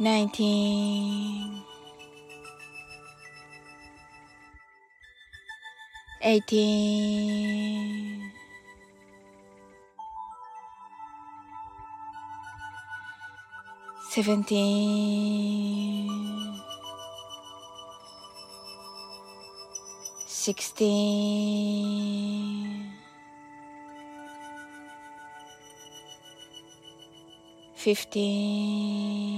19 18 17 16 15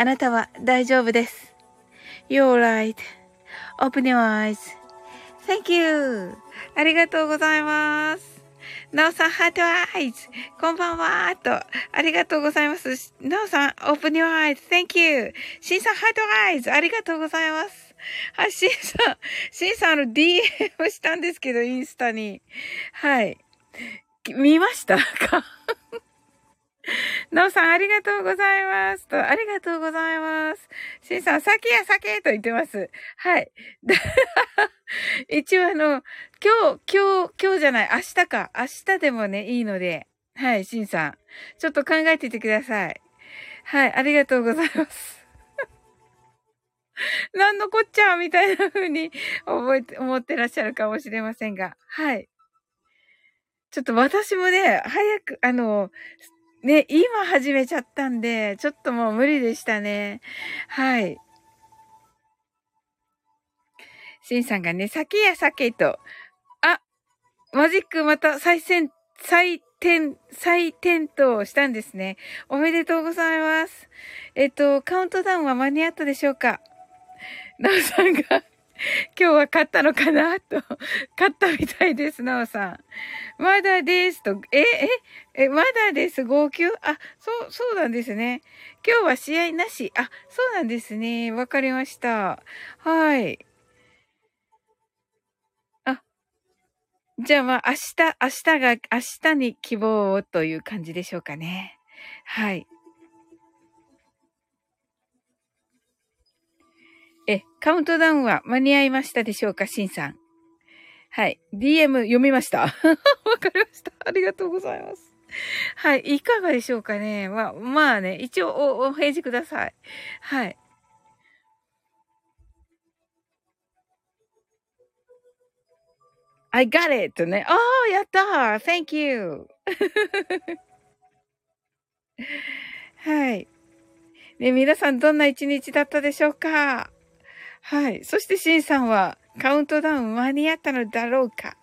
あなたは大丈夫です。You're right. Open your eyes. Thank you. ありがとうございます。なおさん、 heart eyes。こんばんは。と、ありがとうございます。なおさん、 open your eyes。Thank you. しんさん、 heart eyes。ありがとうございます。はい、しんさん、しんさん、あの、DM したんですけど、インスタに。はい。見ましたか？なおさん、ありがとうございます。と、ありがとうございます。しんさん、酒や酒と言ってます。はい。一応あの、今日、今日、今日じゃない、明日か。明日でもね、いいので。はい、しんさん。ちょっと考えていてください。はい、ありがとうございます。なんのこっちゃみたいな風に覚えて、思ってらっしゃるかもしれませんが。はい。ちょっと私もね、早く、あの、ね、今始めちゃったんで、ちょっともう無理でしたね。はい。シンさんがね、酒や酒と、あ、マジックまた再戦、再点、再点灯したんですね。おめでとうございます。えっと、カウントダウンは間に合ったでしょうか？なおさんが 今日は勝ったのかな？と、勝ったみたいです、なおさん。まだですと、え、え、え、まだです、号泣？あ、そう、そうなんですね。今日は試合なし。あ、そうなんですね。わかりました。はい。あ、じゃあまあ、明日、明日が、明日に希望をという感じでしょうかね。はい。え、カウントダウンは間に合いましたでしょうか、シンさん。はい。DM 読みました。わかりました。ありがとうございます。はい。いかがでしょうかね。まあ、まあね、一応お、お返事ください。はい。I got it! ね。ああ、やった !Thank you! はい。ね、皆さんどんな一日だったでしょうか？はい。そして、シンさんは、カウントダウン間に合ったのだろうか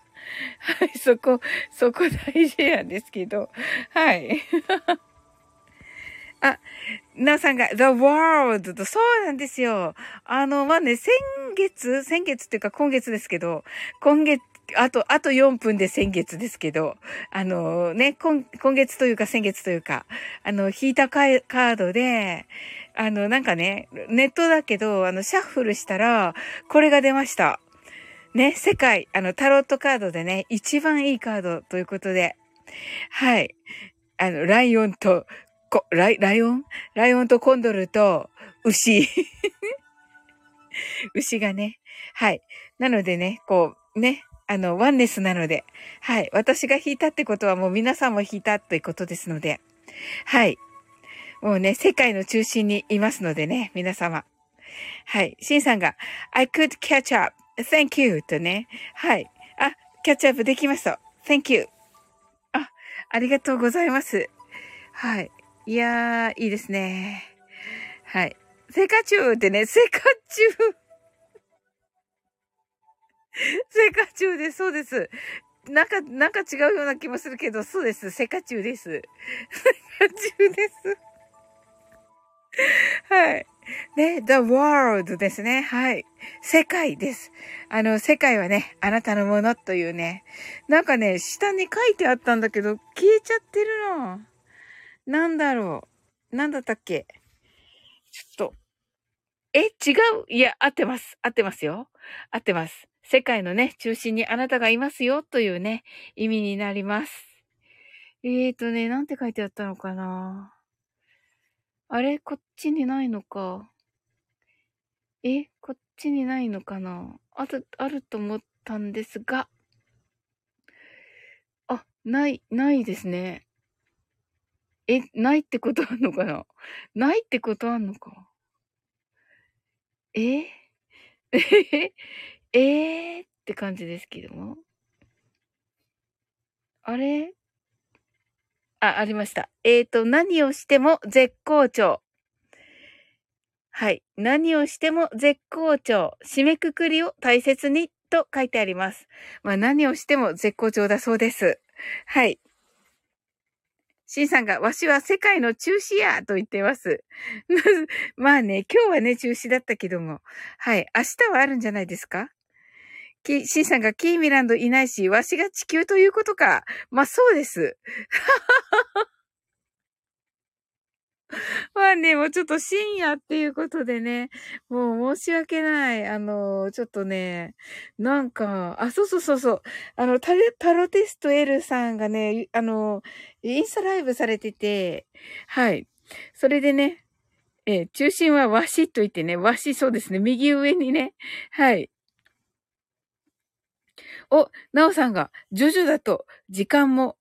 はい。そこ、そこ大事なんですけど。はい。あ、なおさんが、The World と、そうなんですよ。あの、まあね、先月、先月っていうか今月ですけど、今月、あと、あと4分で先月ですけど、あのね、今、今月というか先月というか、あの、引いたカードで、あの、なんかね、ネットだけど、あの、シャッフルしたら、これが出ました。ね、世界、あの、タロットカードでね、一番いいカードということで、はい。あの、ライオンと、こ、ライ、ライオン？ライオンとコンドルと牛。牛がね、はい。なのでね、こう、ね、あの、ワンネスなので、はい。私が弾いたってことはもう皆さんも弾いたってことですので、はい。もうね、世界の中心にいますのでね、皆様。はい。シンさんが、I could catch up. Thank you. とね。はい。あ、キャッチアップできました。Thank you. あ、ありがとうございます。はい。いやー、いいですね。はい。セカチュウってね、セカチュウ。セカチュウです。そうです。なんか、なんか違うような気もするけど、そうです。セカチュウです。セカチュウです。はい。ね、the world ですね。はい。世界です。あの、世界はね、あなたのものというね。なんかね、下に書いてあったんだけど、消えちゃってるの。なんだろう。なんだったっけちょっと。え、違う？いや、合ってます。合ってますよ。合ってます。世界のね、中心にあなたがいますよというね、意味になります。えーとね、なんて書いてあったのかなあれこっちにないのか。えこっちにないのかなある、あると思ったんですが。あ、ない、ないですね。え、ないってことあんのかなないってことあんのかええ？えー、って感じですけども。あれ？あ、ありました。えっ、ー、と、何をしても絶好調。はい。何をしても絶好調。締めくくりを大切にと書いてあります。まあ何をしても絶好調だそうです。はい。シンさんが、わしは世界の中止やと言ってます。まあね、今日はね、中止だったけども。はい。明日はあるんじゃないですか？き、シンさんがキーミランドいないし、わしが地球ということか。まあ、そうです。まあね、もうちょっと深夜っていうことでね、もう申し訳ない。あの、ちょっとね、なんか、あ、そうそうそうそう。あの、タタロテスト L さんがね、あの、インスタライブされてて、はい。それでね、え、中心は和紙と言ってね、和紙そうですね、右上にね、はい。お、なおさんが、ジョジョだと時間も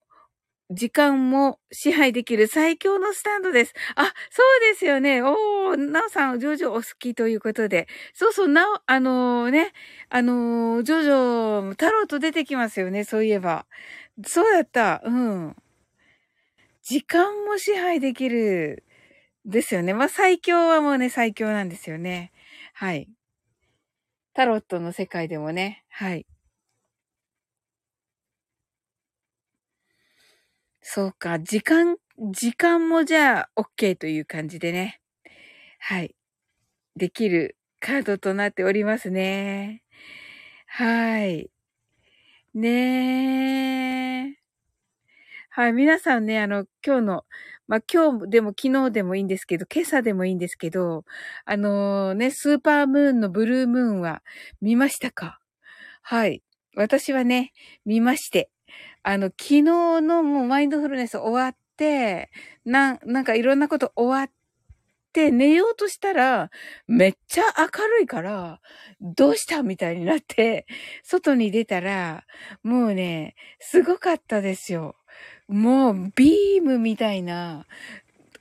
時間も支配できる最強のスタンドです。あ、そうですよね。おー、なおさん、ジョジョお好きということで。そうそう、なお、あのー、ね、あのー、ジョジョ、太郎と出てきますよね、そういえば。そうだった。うん。時間も支配できる。ですよね。まあ、最強はもうね、最強なんですよね。はい。タロットの世界でもね、はい。そうか、時間、時間もじゃあ OK という感じでね。はい。できるカードとなっておりますね。はい。ねえ。はい。皆さんね、あの、今日の、まあ、今日でも昨日でもいいんですけど、今朝でもいいんですけど、あのー、ね、スーパームーンのブルームーンは見ましたか？はい。私はね、見まして。あの、昨日のもうマインドフルネス終わって、なん、なんかいろんなこと終わって、寝ようとしたら、めっちゃ明るいから、どうしたみたいになって、外に出たら、もうね、すごかったですよ。もう、ビームみたいな、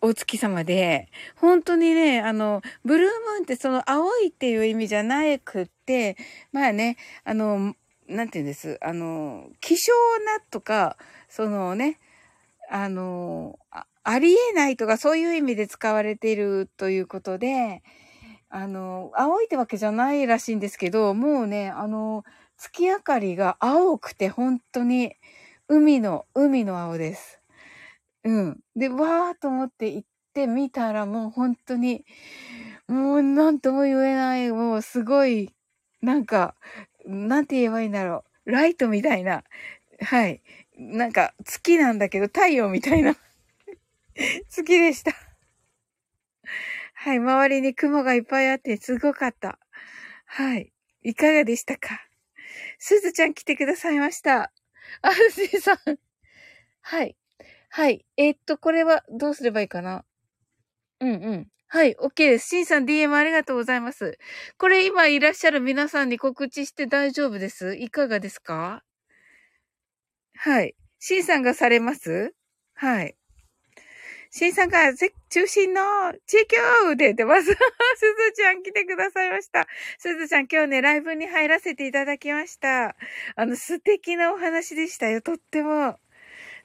お月様で、本当にね、あの、ブルームーンってその青いっていう意味じゃなくって、まあね、あの、なんて言うんです、あの、希少なとか、そのね、あの、あありえないとかそういう意味で使われているということで、あの、青いってわけじゃないらしいんですけど、もうね、あの、月明かりが青くて本当に海の、海の青です。うん。で、わーと思って行ってみたらもう本当に、もうなんとも言えない、もうすごい、なんか、なんて言えばいいんだろう。ライトみたいな。はい。なんか、月なんだけど、太陽みたいな 月でした。はい。周りに雲がいっぱいあって、すごかった。はい。いかがでしたか？すずちゃん来てくださいました。あ、すずさん。はい。はい。えー、っと、これはどうすればいいかな？うんうん。はい、OK です。シンさん DM ありがとうございます。これ今いらっしゃる皆さんに告知して大丈夫です？いかがですか？はい。シンさんがされます？はい。シンさんが中心の地球で出ます。すずちゃん来てくださいました。すずちゃん今日ね、ライブに入らせていただきました。あの、素敵なお話でしたよ。とっても。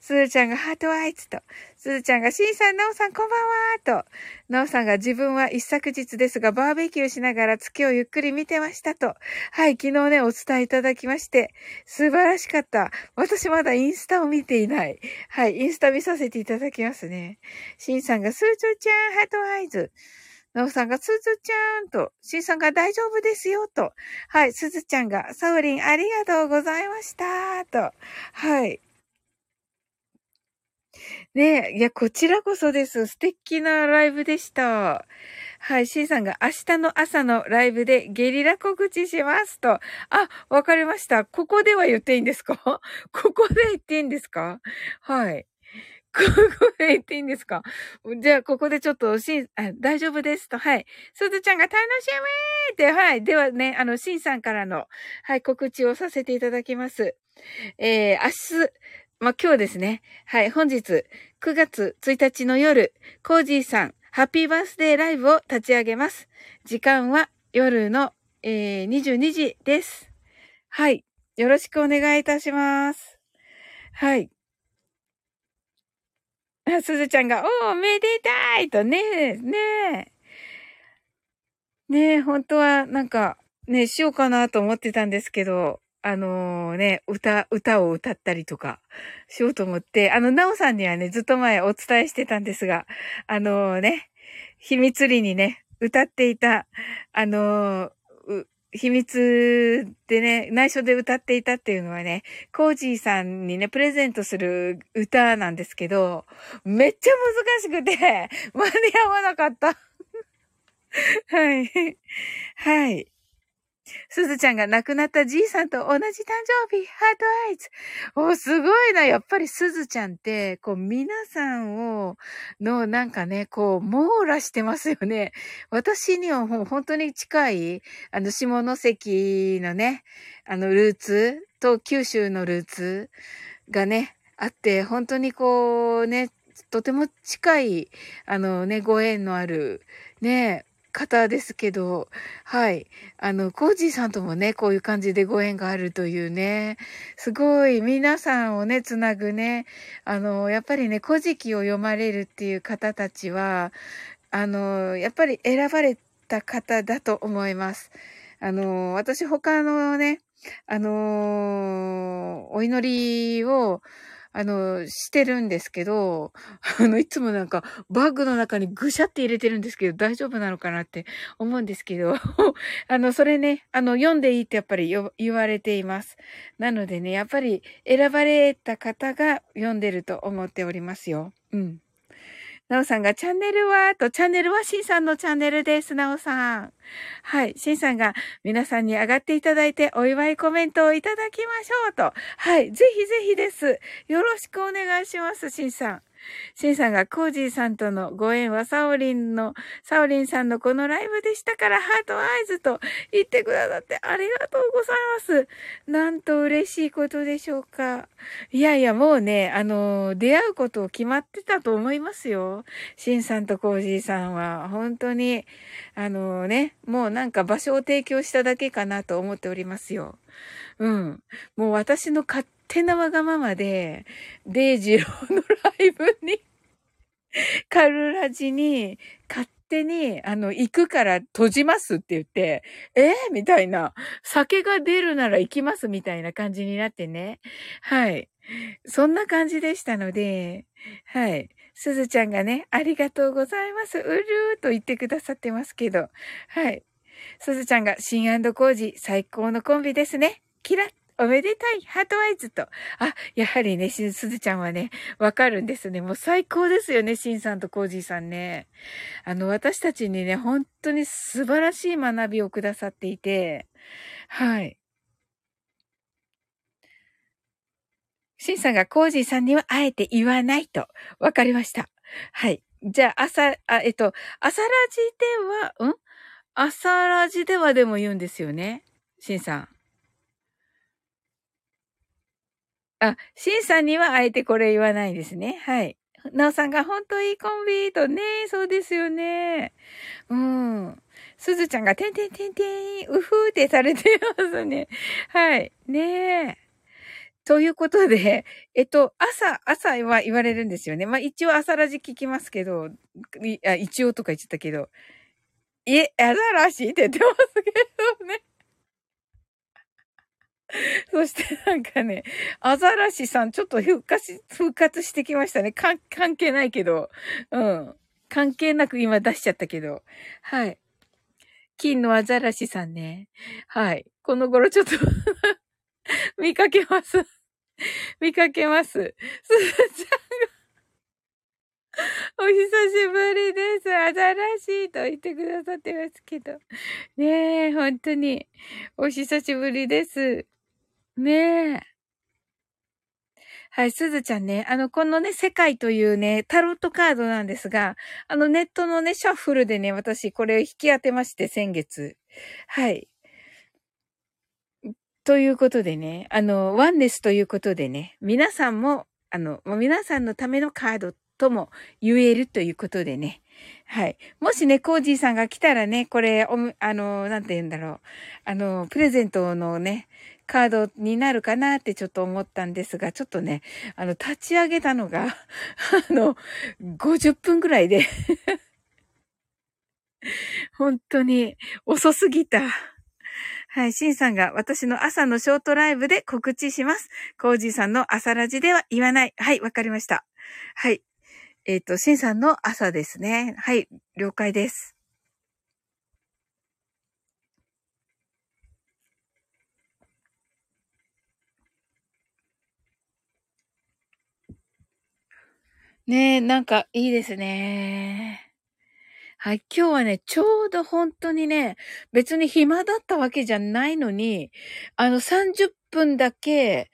すずちゃんが heart eyes と、すずちゃんがシンさん、なおさんこんばんはと、なおさんが自分は一昨日ですがバーベキューしながら月をゆっくり見てましたと、はい、昨日ね、お伝えいただきまして、素晴らしかった。私まだインスタを見ていない。はい、インスタ見させていただきますね。シンさんがすずちゃん、 heart eyes。なおさんが、すずちゃんと、しんさんが大丈夫ですよと。はい、すずちゃんが、サウリンありがとうございましたと。はい。ねえ、いや、こちらこそです。素敵なライブでした。はい、シンさんが明日の朝のライブでゲリラ告知しますと。あ、わかりました。ここでは言っていいんですか？ここで言っていいんですか？はい。ここで言っていいんですか？じゃあ、ここでちょっと、しん、大丈夫ですと。はい。すずちゃんが楽しみって、はい。ではね、あの、しんさんからの、はい、告知をさせていただきます。えー、明日、まあ、今日ですね。はい、本日、9月1日の夜、コージーさん、ハッピーバースデーライブを立ち上げます。時間は夜の、えー、22時です。はい。よろしくお願いいたします。はい。あ、すずちゃんが、おー、めでたいとね、ねね本当はなんか、ね、しようかなと思ってたんですけど、あのね、歌、歌を歌ったりとかしようと思って、あの、なおさんにはね、ずっと前お伝えしてたんですが、あのね、秘密裏にね、歌っていた、あの秘密でね、内緒で歌っていたっていうのはね、コージーさんにね、プレゼントする歌なんですけど、めっちゃ難しくて、間に合わなかった。はい。はい。すずちゃんが亡くなったじいさんと同じ誕生日、ハートアイズ。お、すごいな。やっぱりすずちゃんって、こう、皆さんを、の、なんかね、こう、網羅してますよね。私にはもう本当に近い、あの、下関のね、あの、ルーツと九州のルーツがね、あって、本当にこう、ね、とても近い、あのね、ご縁のある、ね、方ですけど、はい。あの、コージーさんともね、こういう感じでご縁があるというね、すごい皆さんをね、つなぐね、あの、やっぱりね、古事記を読まれるっていう方たちは、あの、やっぱり選ばれた方だと思います。あの、私他のね、あの、お祈りを、あの、してるんですけど、あの、いつもなんかバッグの中にぐしゃって入れてるんですけど、大丈夫なのかなって思うんですけど、あの、それね、あの、読んでいいってやっぱり言われています。なのでね、やっぱり選ばれた方が読んでると思っておりますよ。うん。なおさんがチャンネルは？と、チャンネルはしんさんのチャンネルです、なおさん。はい。しんさんが皆さんに上がっていただいてお祝いコメントをいただきましょうと。はい。ぜひぜひです。よろしくお願いします、しんさん。シンさんがコージーさんとのご縁はサオリンの、サオリンさんのこのライブでしたからハートアイズと言ってくださってありがとうございます。なんと嬉しいことでしょうか。いやいや、もうね、あの、出会うことを決まってたと思いますよ。シンさんとコージーさんは、本当に、あのね、もうなんか場所を提供しただけかなと思っておりますよ。うん。もう私の勝手なわがままで、デイジローのライブに カルラジに、勝手に、あの、行くから閉じますって言って、えー、みたいな、酒が出るなら行きますみたいな感じになってね。はい。そんな感じでしたので、はい。すずちゃんがね、ありがとうございます。うるーと言ってくださってますけど。はい。すずちゃんが、シンコージ最高のコンビですね。キラッおめでたいハートワイズと。あ、やはりね、しずちゃんはね、わかるんですね。もう最高ですよね、しんさんとコージーさんね。あの、私たちにね、本当に素晴らしい学びをくださっていて、はい。しんさんがコージーさんにはあえて言わないと。わかりました。はい。じゃあ、朝、あ、えっと、朝ラジでは、ん？朝ラジではでも言うんですよね。しんさん。あ、シンさんにはあえてこれ言わないですね。はい。なおさんが本当いいコンビとね、そうですよね。うん。すずちゃんがてんてんてんてん、うふーってされてますね。はい。ねえ。ということで、えっと、朝、朝は言われるんですよね。まあ一応朝ラジ聞きますけど、いあ一応とか言っちゃったけど、え、アザラシって言ってますけどね。そしてなんかね、アザラシさんちょっと復活、復活してきましたね。関係ないけど。うん。関係なく今出しちゃったけど。はい。金のアザラシさんね。はい。この頃ちょっと 見かけます。見かけます。すずちゃんがお久しぶりです。アザラシと言ってくださってますけど。ねえ、本当に。お久しぶりです。ねえ。はい、すずちゃんね、あの、このね、世界というね、タロットカードなんですが、あの、ネットのね、シャッフルでね、私、これ引き当てまして、先月。はい。ということでね、あの、ワンネスということでね、皆さんも、あの、皆さんのためのカードとも言えるということでね。はい。もしね、コージーさんが来たらね、これ、おあの、なんて言うんだろう。あの、プレゼントのね、カードになるかなってちょっと思ったんですが、ちょっとね、あの、立ち上げたのが、あの、50分ぐらいで本当に遅すぎた。はい、シンさんが私の朝のショートライブで告知します。コージーさんの朝ラジでは言わない。はい、わかりました。はい。えっ、ー、と、シンさんの朝ですね。はい、了解です。ねえ、なんかいいですね。はい、今日はね、ちょうど本当にね、別に暇だったわけじゃないのに、あの30分だけ、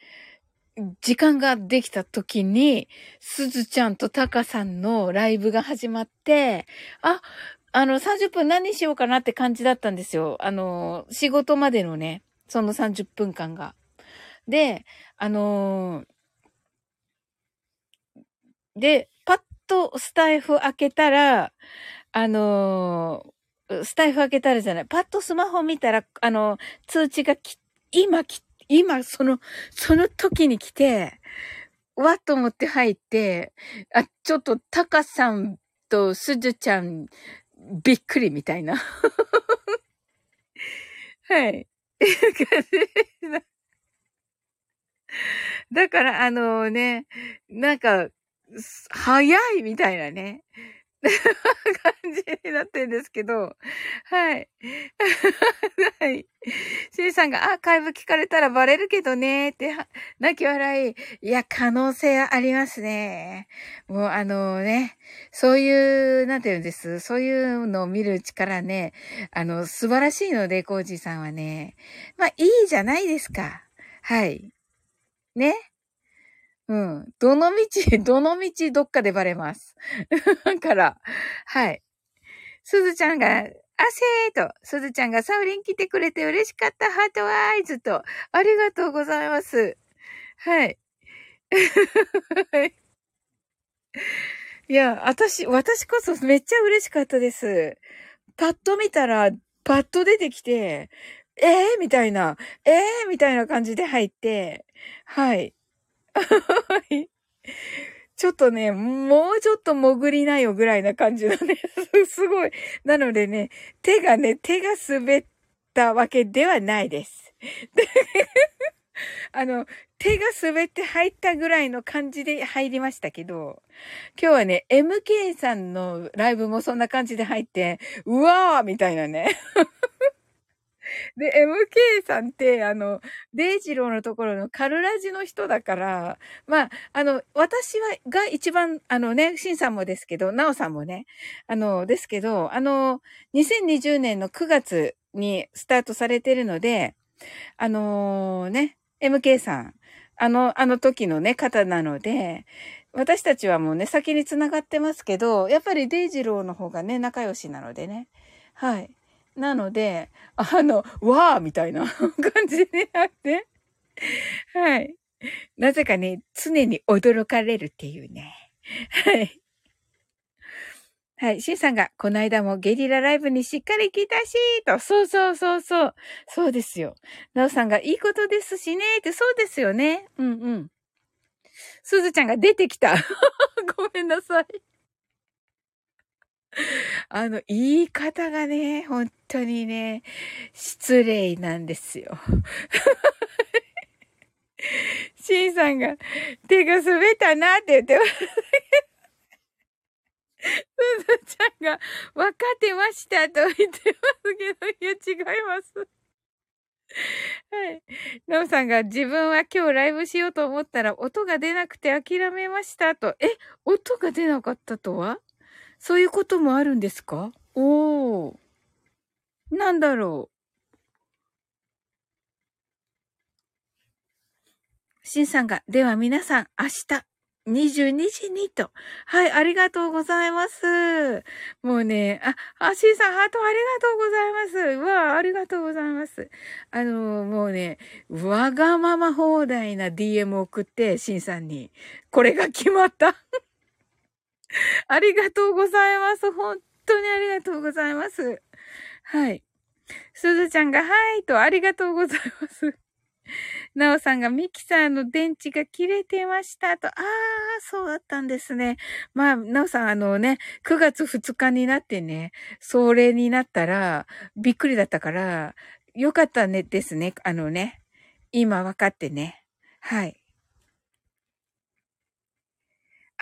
時間ができた時に、すずちゃんとタカさんのライブが始まって、あ、あの、30分何しようかなって感じだったんですよ。あの、仕事までのね、その30分間が。で、あので、パッとスタイフ開けたら、あのスタイフ開けたらじゃない、パッとスマホ見たら、あの、通知がき、今き、今、その、その時に来て、わっと思って入って、あ、ちょっと、タカさんとスズちゃん、びっくりみたいな。はい。だから、あのね、なんか、早いみたいなね。感じになってるんですけど、はい。はい。シンさんが、アーカイブ聞かれたらバレるけどね、って、泣き笑い。いや、可能性ありますね。もうあのね、そういう、なんて言うんです。そういうのを見る力ね、あの、素晴らしいので、コージーさんはね。まあ、いいじゃないですか。はい。ね。うん。どの道、どの道どっかでバレます。だから、はい。すずちゃんが、あせーと、すずちゃんがサウリン来てくれて嬉しかったハートアイズと、ありがとうございます。はい。いや、私、私こそめっちゃ嬉しかったです。パッと見たら、パッと出てきて、ええー、みたいな、ええー、みたいな感じで入って、はい。ちょっとね、もうちょっと潜りなよぐらいな感じのね、すごい。なのでね、手がね、手が滑ったわけではないです。あの、手が滑って入ったぐらいの感じで入りましたけど、今日はね、MK さんのライブもそんな感じで入って、うわーみたいなね。で、MK さんって、あの、デイジローのところのカルラジの人だから、まあ、あの、私は、が一番、あのね、シンさんもですけど、ナオさんもね、あの、ですけど、あの、2020年の9月にスタートされてるので、あのー、ね、MK さん、あの、あの時のね、方なので、私たちはもうね、先に繋がってますけど、やっぱりデイジローの方がね、仲良しなのでね。はい。なので、あの、わーみたいな 感じになって、はい。なぜかね、常に驚かれるっていうね。はい。はい。シンさんが、この間もゲリラライブにしっかり来たし、と。そうそうそうそう。そうですよ。ナオさんが、いいことですしね、って、そうですよね。うんうん。すずちゃんが出てきた。ごめんなさい。あの、言い方がね、本当にね、失礼なんですよ。シンさんが、手が滑ったなって言ってます。すずちゃんが、分かってましたと言ってますけど、いや、違います。はい。なおさんが自分は今日ライブしようと思ったら音が出なくて諦めましたと。え、音が出なかったとは？そういうこともあるんですか？おー。なんだろう？しんさんが、では皆さん、明日、22時にと。はい、ありがとうございます。もうね、あ、あ、しんさん、ハートありがとうございます。うわあ、りがとうございます。あの、もうね、わがまま放題な DM 送って、しんさんに、これが決まった。ありがとうございます。本当にありがとうございます。はい。すずちゃんが、はいと、ありがとうございます。なおさんがミキサーの電池が切れてましたと。ああ、そうだったんですね。まあ、なおさん、あのね、9月2日になってね、それになったら、びっくりだったから、よかったねですね。あのね、今分かってね。はい。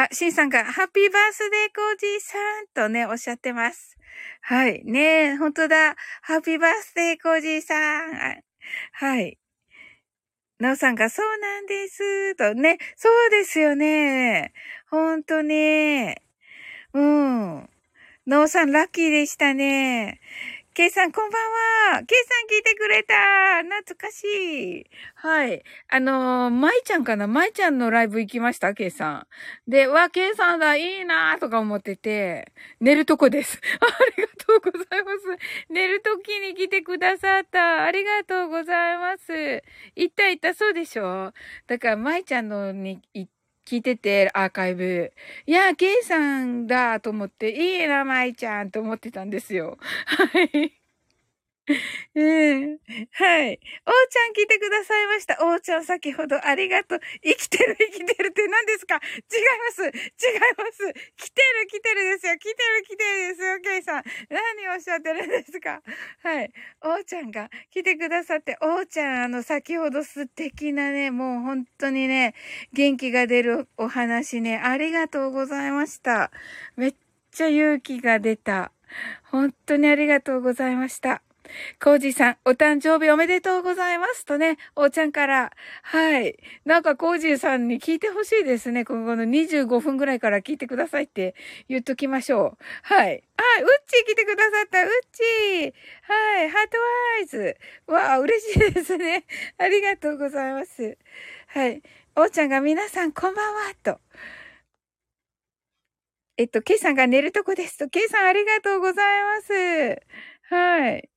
あ、シンさんが、ハッピーバースデーコージーさんとね、おっしゃってます。はい。ねえ、本当だ。ハッピーバースデーコージーさん。はい。なおさんがそうなんです。とね。そうですよね。ほんとね。うん。なおさんラッキーでしたね。ケイさん、こんばんは。ケイさん聞いてくれた。懐かしい。はい。あのー、舞ちゃんかな？舞ちゃんのライブ行きましたケイさん。で、わ、ケイさんだ、いいなーとか思ってて、寝るとこです。ありがとうございます。寝るときに来てくださった。ありがとうございます。行った行った、そうでしょ？だから、舞ちゃんのに行って、聞いてて、アーカイブ。いや、ケイさんだと思って、いいな、舞ちゃんと思ってたんですよ。はい。うん。はい。おーちゃん来てくださいました。おーちゃん先ほどありがとう。生きてる生きてるって何ですか？違います違います来てる来てるですよ来てる来てるですよ、ケイさん。何をおっしゃってるんですか？はい。おーちゃんが来てくださって、おーちゃん、あの、先ほど素敵なね、もう本当にね、元気が出るお話ね、ありがとうございました。めっちゃ勇気が出た。本当にありがとうございました。コージさん、お誕生日おめでとうございますとね、おーちゃんから。はい。なんかコージさんに聞いてほしいですね。この25分ぐらいから聞いてくださいって言っときましょう。はい。あ、うっちー来てくださった。うっちー。はい。ハートワイズ。わあ、嬉しいですね。ありがとうございます。はい。おーちゃんが皆さんこんばんは、と。えっと、ケイさんが寝るとこですと。ケイさんありがとうございます。はい。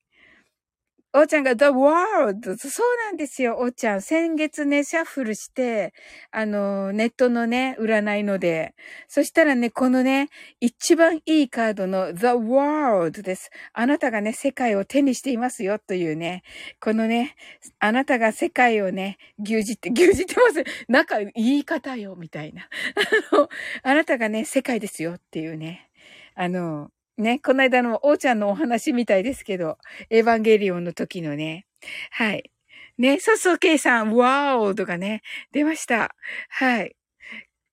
おーちゃんが The World! そうなんですよ、おーちゃん。先月ね、シャッフルして、あの、ネットのね、占いので。そしたらね、このね、一番いいカードの The World です。あなたがね、世界を手にしていますよというね、このね、あなたが世界をね、牛耳って、牛耳ってます。なんか言い方よ、みたいな。あの、あなたがね、世界ですよっていうね。あの、ね、この間のおーちゃんのお話みたいですけど、エヴァンゲリオンの時のね。はい。ね、そうそう、ケイさん、ワーオとかね、出ました。はい。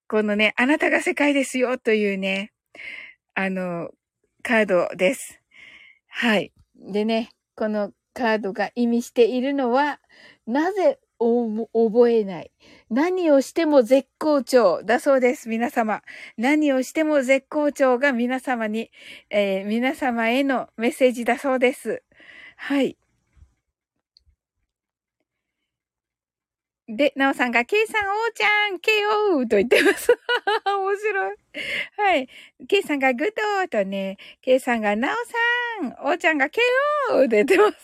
このね、あなたが世界ですよというね、あの、カードです。はい。でね、このカードが意味しているのは、なぜお覚えない。何をしても絶好調だそうです、皆様。何をしても絶好調が皆様に、えー、皆様へのメッセージだそうです。はい。で、なおさんが、ケイさん、おーちゃん、KO! と言ってます。面白い。はい。ケイさんが、 good とね、ケイさんが、なおさん、おーちゃんが、KO! と言ってます。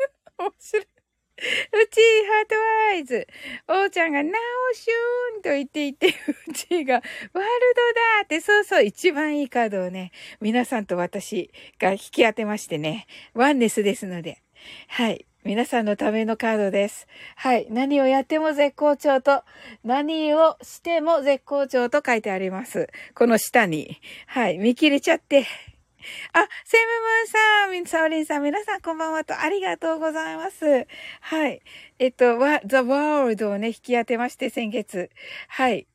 面白い。うち、 heart eyes。おーちゃんが、なおしゅーんと言っていて、うちが、 world だって、そうそう、一番いいカードをね、皆さんと私が引き当てましてね、ワンネスですので、はい。皆さんのためのカードです。はい。何をやっても絶好調と、何をしても絶好調と書いてあります。この下に。はい。見切れちゃって、あ、セムムーンさん、サオリンさん、皆さんこんばんはと、ありがとうございます。はい。えっと、The World をね、引き当てまして、先月。はい。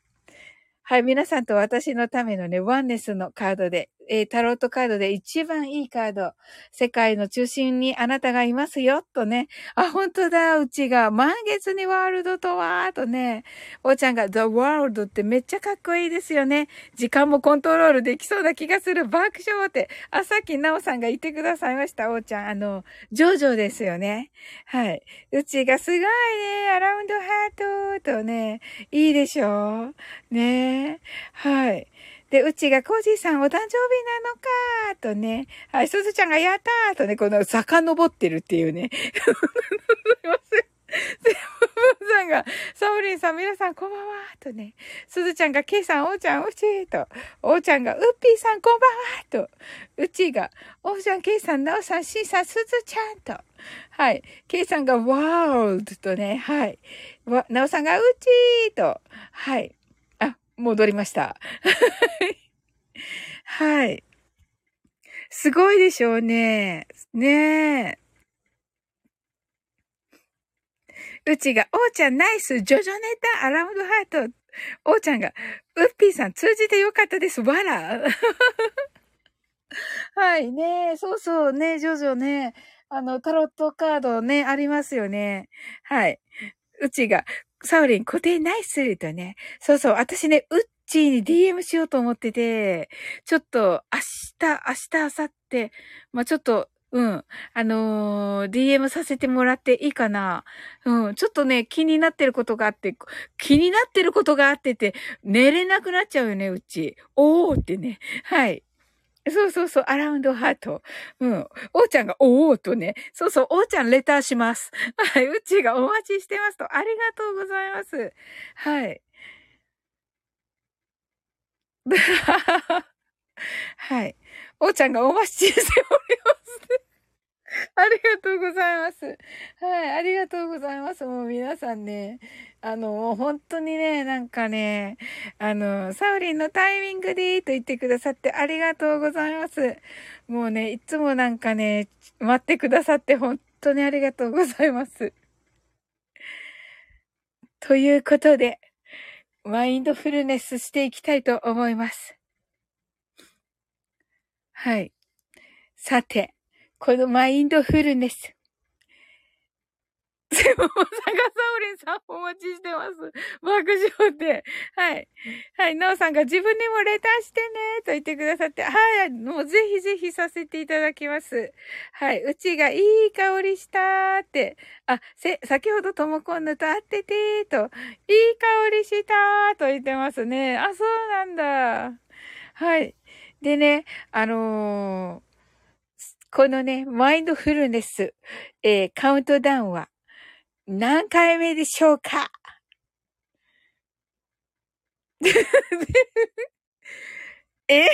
はい、皆さんと私のためのね、ワンネスのカードで、えー、タロットカードで一番いいカード。世界の中心にあなたがいますよ、とね。あ、本当だ、うちが。満月にワールドとは、とね。おーちゃんが The World ってめっちゃかっこいいですよね。時間もコントロールできそうな気がする。爆笑って。あ、さっきなおさんが言ってくださいました、おーちゃん。あの、ジョジョですよね。はい。うちがすごいね、アラウンドハートとね。いいでしょうねはい。で、うちがコージーさんお誕生日なのかとね。はい、すずちゃんがやったーとね、この遡ってるっていうね。すいません。セブンさんが、サオリンさん、皆さんこんばんは、とね。すずちゃんが、ケイさん、おーちゃん、うちーと。おーちゃんが、うっぴーさん、こんばんは、と。うちが、おーちゃん、ケイさん、なおさん、しんさん、すずちゃん、と。はい。ケイさんが、ワールドとね、はい。なおさんが、うちーと。はい。戻りました。はい。すごいでしょうね。ねえ。うちが、おーちゃんナイス、ジョジョネタ、アラウンドハート。おーちゃんが、ウッピーさん通じてよかったです、わら。はいね、そうそうね、ジョジョね、あの、タロットカードね、ありますよね。はい。うちが、サウリン固定ナイスとね。そうそう、私ね、うっちーに DM しようと思ってて、ちょっと明日、明日、明後日、まあ、ちょっと、うん。あのー、DM させてもらっていいかなうん。ちょっとね、気になってることがあって、気になってることがあってて、寝れなくなっちゃうよね、うち。おーってね。はい。そうそうそう、アラウンドハート。うん。おーちゃんが、おーとね。そうそう、おーちゃんレターします。はい。うちがお待ちしてますと。ありがとうございます。はい。はい。おーちゃんがお待ちしております。ありがとうございます。はい、ありがとうございます。もう皆さんね、あの、もう本当にね、なんかね、あの、サウリンのタイミングでいいと言ってくださってありがとうございます。もうね、いつもなんかね、待ってくださって本当にありがとうございます。ということで、マインドフルネスしていきたいと思います。はい。さて、このマインドフルネス。セモモさんがサオリンさんお待ちしてます。爆笑で。はい。はい。ナオさんが自分にもレターしてね、と言ってくださって。はい。もうぜひぜひさせていただきます。はい。うちがいい香りしたーって。あ、せ、先ほどともこんぬと会っててーと。いい香りしたーと言ってますね。あ、そうなんだ。はい。でね、あのーこのね、マインドフルネス、えー、カウントダウンは何回目でしょうか？え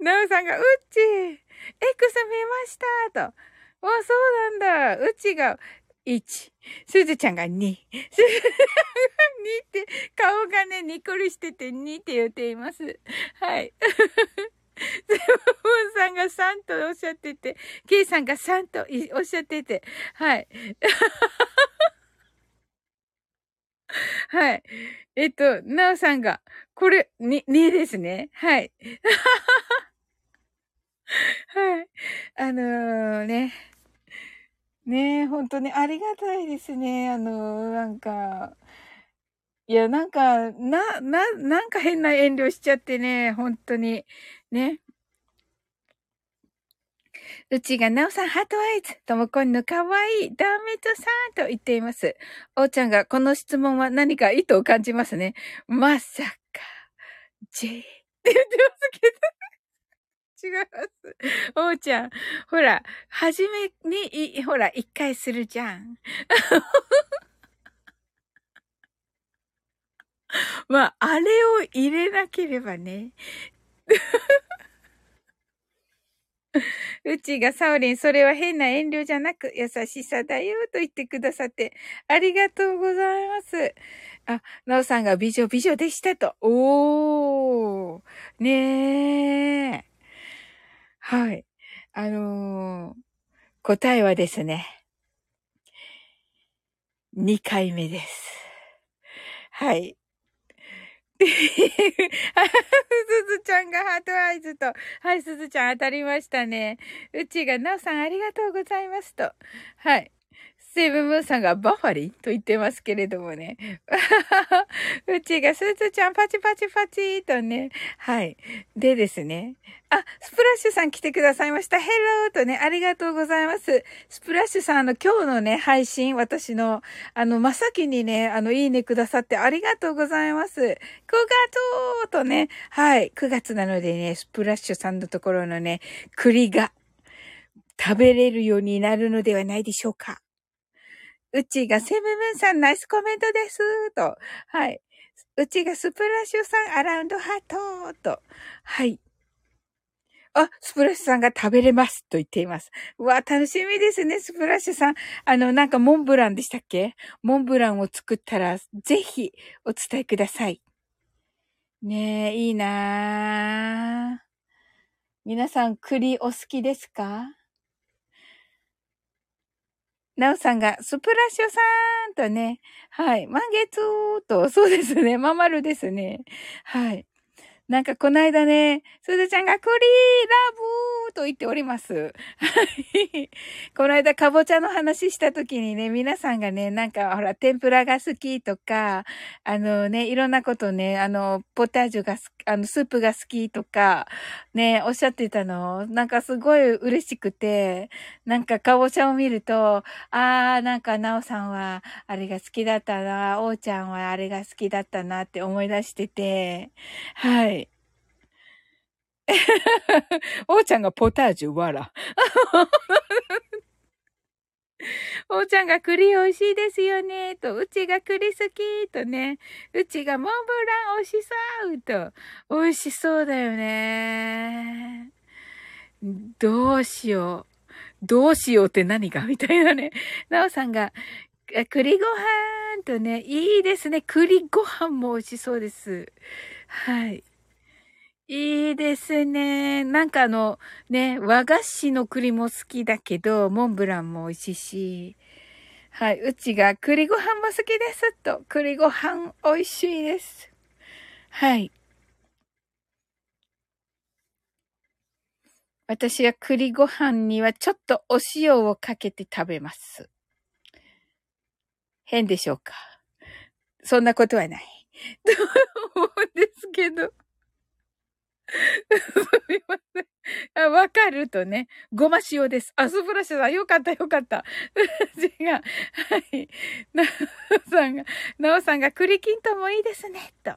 ナウさんが、うっち、X 見ましたと。お、そうなんだ。うちが、1。すずちゃんが2。すずちゃんが2って、顔がね、にっこりしてて2って言っています。はい。セブンさんが3とおっしゃってて、ケイさんが3とおっしゃってて、はい。はい。えっと、なおさんが、これ、に、2ですね。はい。はい。あのー、ね。ねえ、ほんとね、ありがたいですね。あの、なんか、いや、なんか、な、な、なんか変な遠慮しちゃってね、ほんとに。ね。うちが、なおさん、ハートアイズ、ともこんのかわいい、ダーメットさんと言っています。おーちゃんが、この質問は何か意図を感じますね。まさか、J って言ってますけど。違います。おーちゃん、ほら、はじめに、ほら、一回するじゃん。まあ、あれを入れなければね。うちがサオリン、それは変な遠慮じゃなく優しさだよと言ってくださって、ありがとうございます。あ、なおさんが美女美女でしたと。おー。ねえ。はい。あのー、答えはですね、2回目です。はい。すずちゃんが heart eyes と、はい、すずちゃん当たりましたね。うちが、なおさんありがとうございますと。はい。セブンムーンさんがバファリン？と言ってますけれどもね。うちがスーツちゃんパチパチパチとね。はい。でですね。あ、スプラッシュさん来てくださいました。ヘローとね、ありがとうございます。スプラッシュさん、あの、今日のね、配信、私の、あの、まさきにね、あの、いいねくださってありがとうございます。9月とね、はい、9月なのでね、スプラッシュさんのところのね、栗が食べれるようになるのではないでしょうか。うちがセムムーンさんナイスコメントです。と。はい。うちがスプラッシュさんアラウンドハート。と。はい。あ、スプラッシュさんが食べれます。と言っています。うわ、楽しみですね、スプラッシュさん。あの、なんかモンブランでしたっけ？モンブランを作ったら、ぜひお伝えください。ねえ、いいなぁ。皆さん、栗お好きですか？なおさんが、スプラッシュさんとね、はい、満月と、そうですね、ままるですね。はい。なんかこの間ね、すずちゃんがクリーラブーと言っております。はい。この間、かぼちゃの話した時にね、皆さんがね、なんか、ほら、天ぷらが好きとか、あのね、いろんなことね、あの、ポタージュがあの、スープが好きとか、ね、おっしゃってたの、なんかすごい嬉しくて、なんかかぼちゃを見ると、あー、なんか、なおさんは、あれが好きだったな、おーちゃんはあれが好きだったなって思い出してて、はい。おーちゃんがポタージュ、わら。おーちゃんが栗美味しいですよね、と、うちが栗好き、とね、うちがモンブラン美味しそう、と、美味しそうだよね。どうしよう。どうしようって何かみたいなね。なおさんが、栗ご飯とね、いいですね。栗ご飯も美味しそうです。はい。いいですね。なんかあの、ね、和菓子の栗も好きだけど、モンブランも美味しいし。はい。うちが栗ご飯も好きです。と、栗ご飯美味しいです。はい。私は栗ご飯にはちょっとお塩をかけて食べます。変でしょうか？そんなことはない。と思うんですけど。すみません。あ、わかるとね。ごま塩です。あ、スプラッシュさん、よかった、よかった。違う。はい。なおさんが、なおさんが、栗きんともいいですね、と。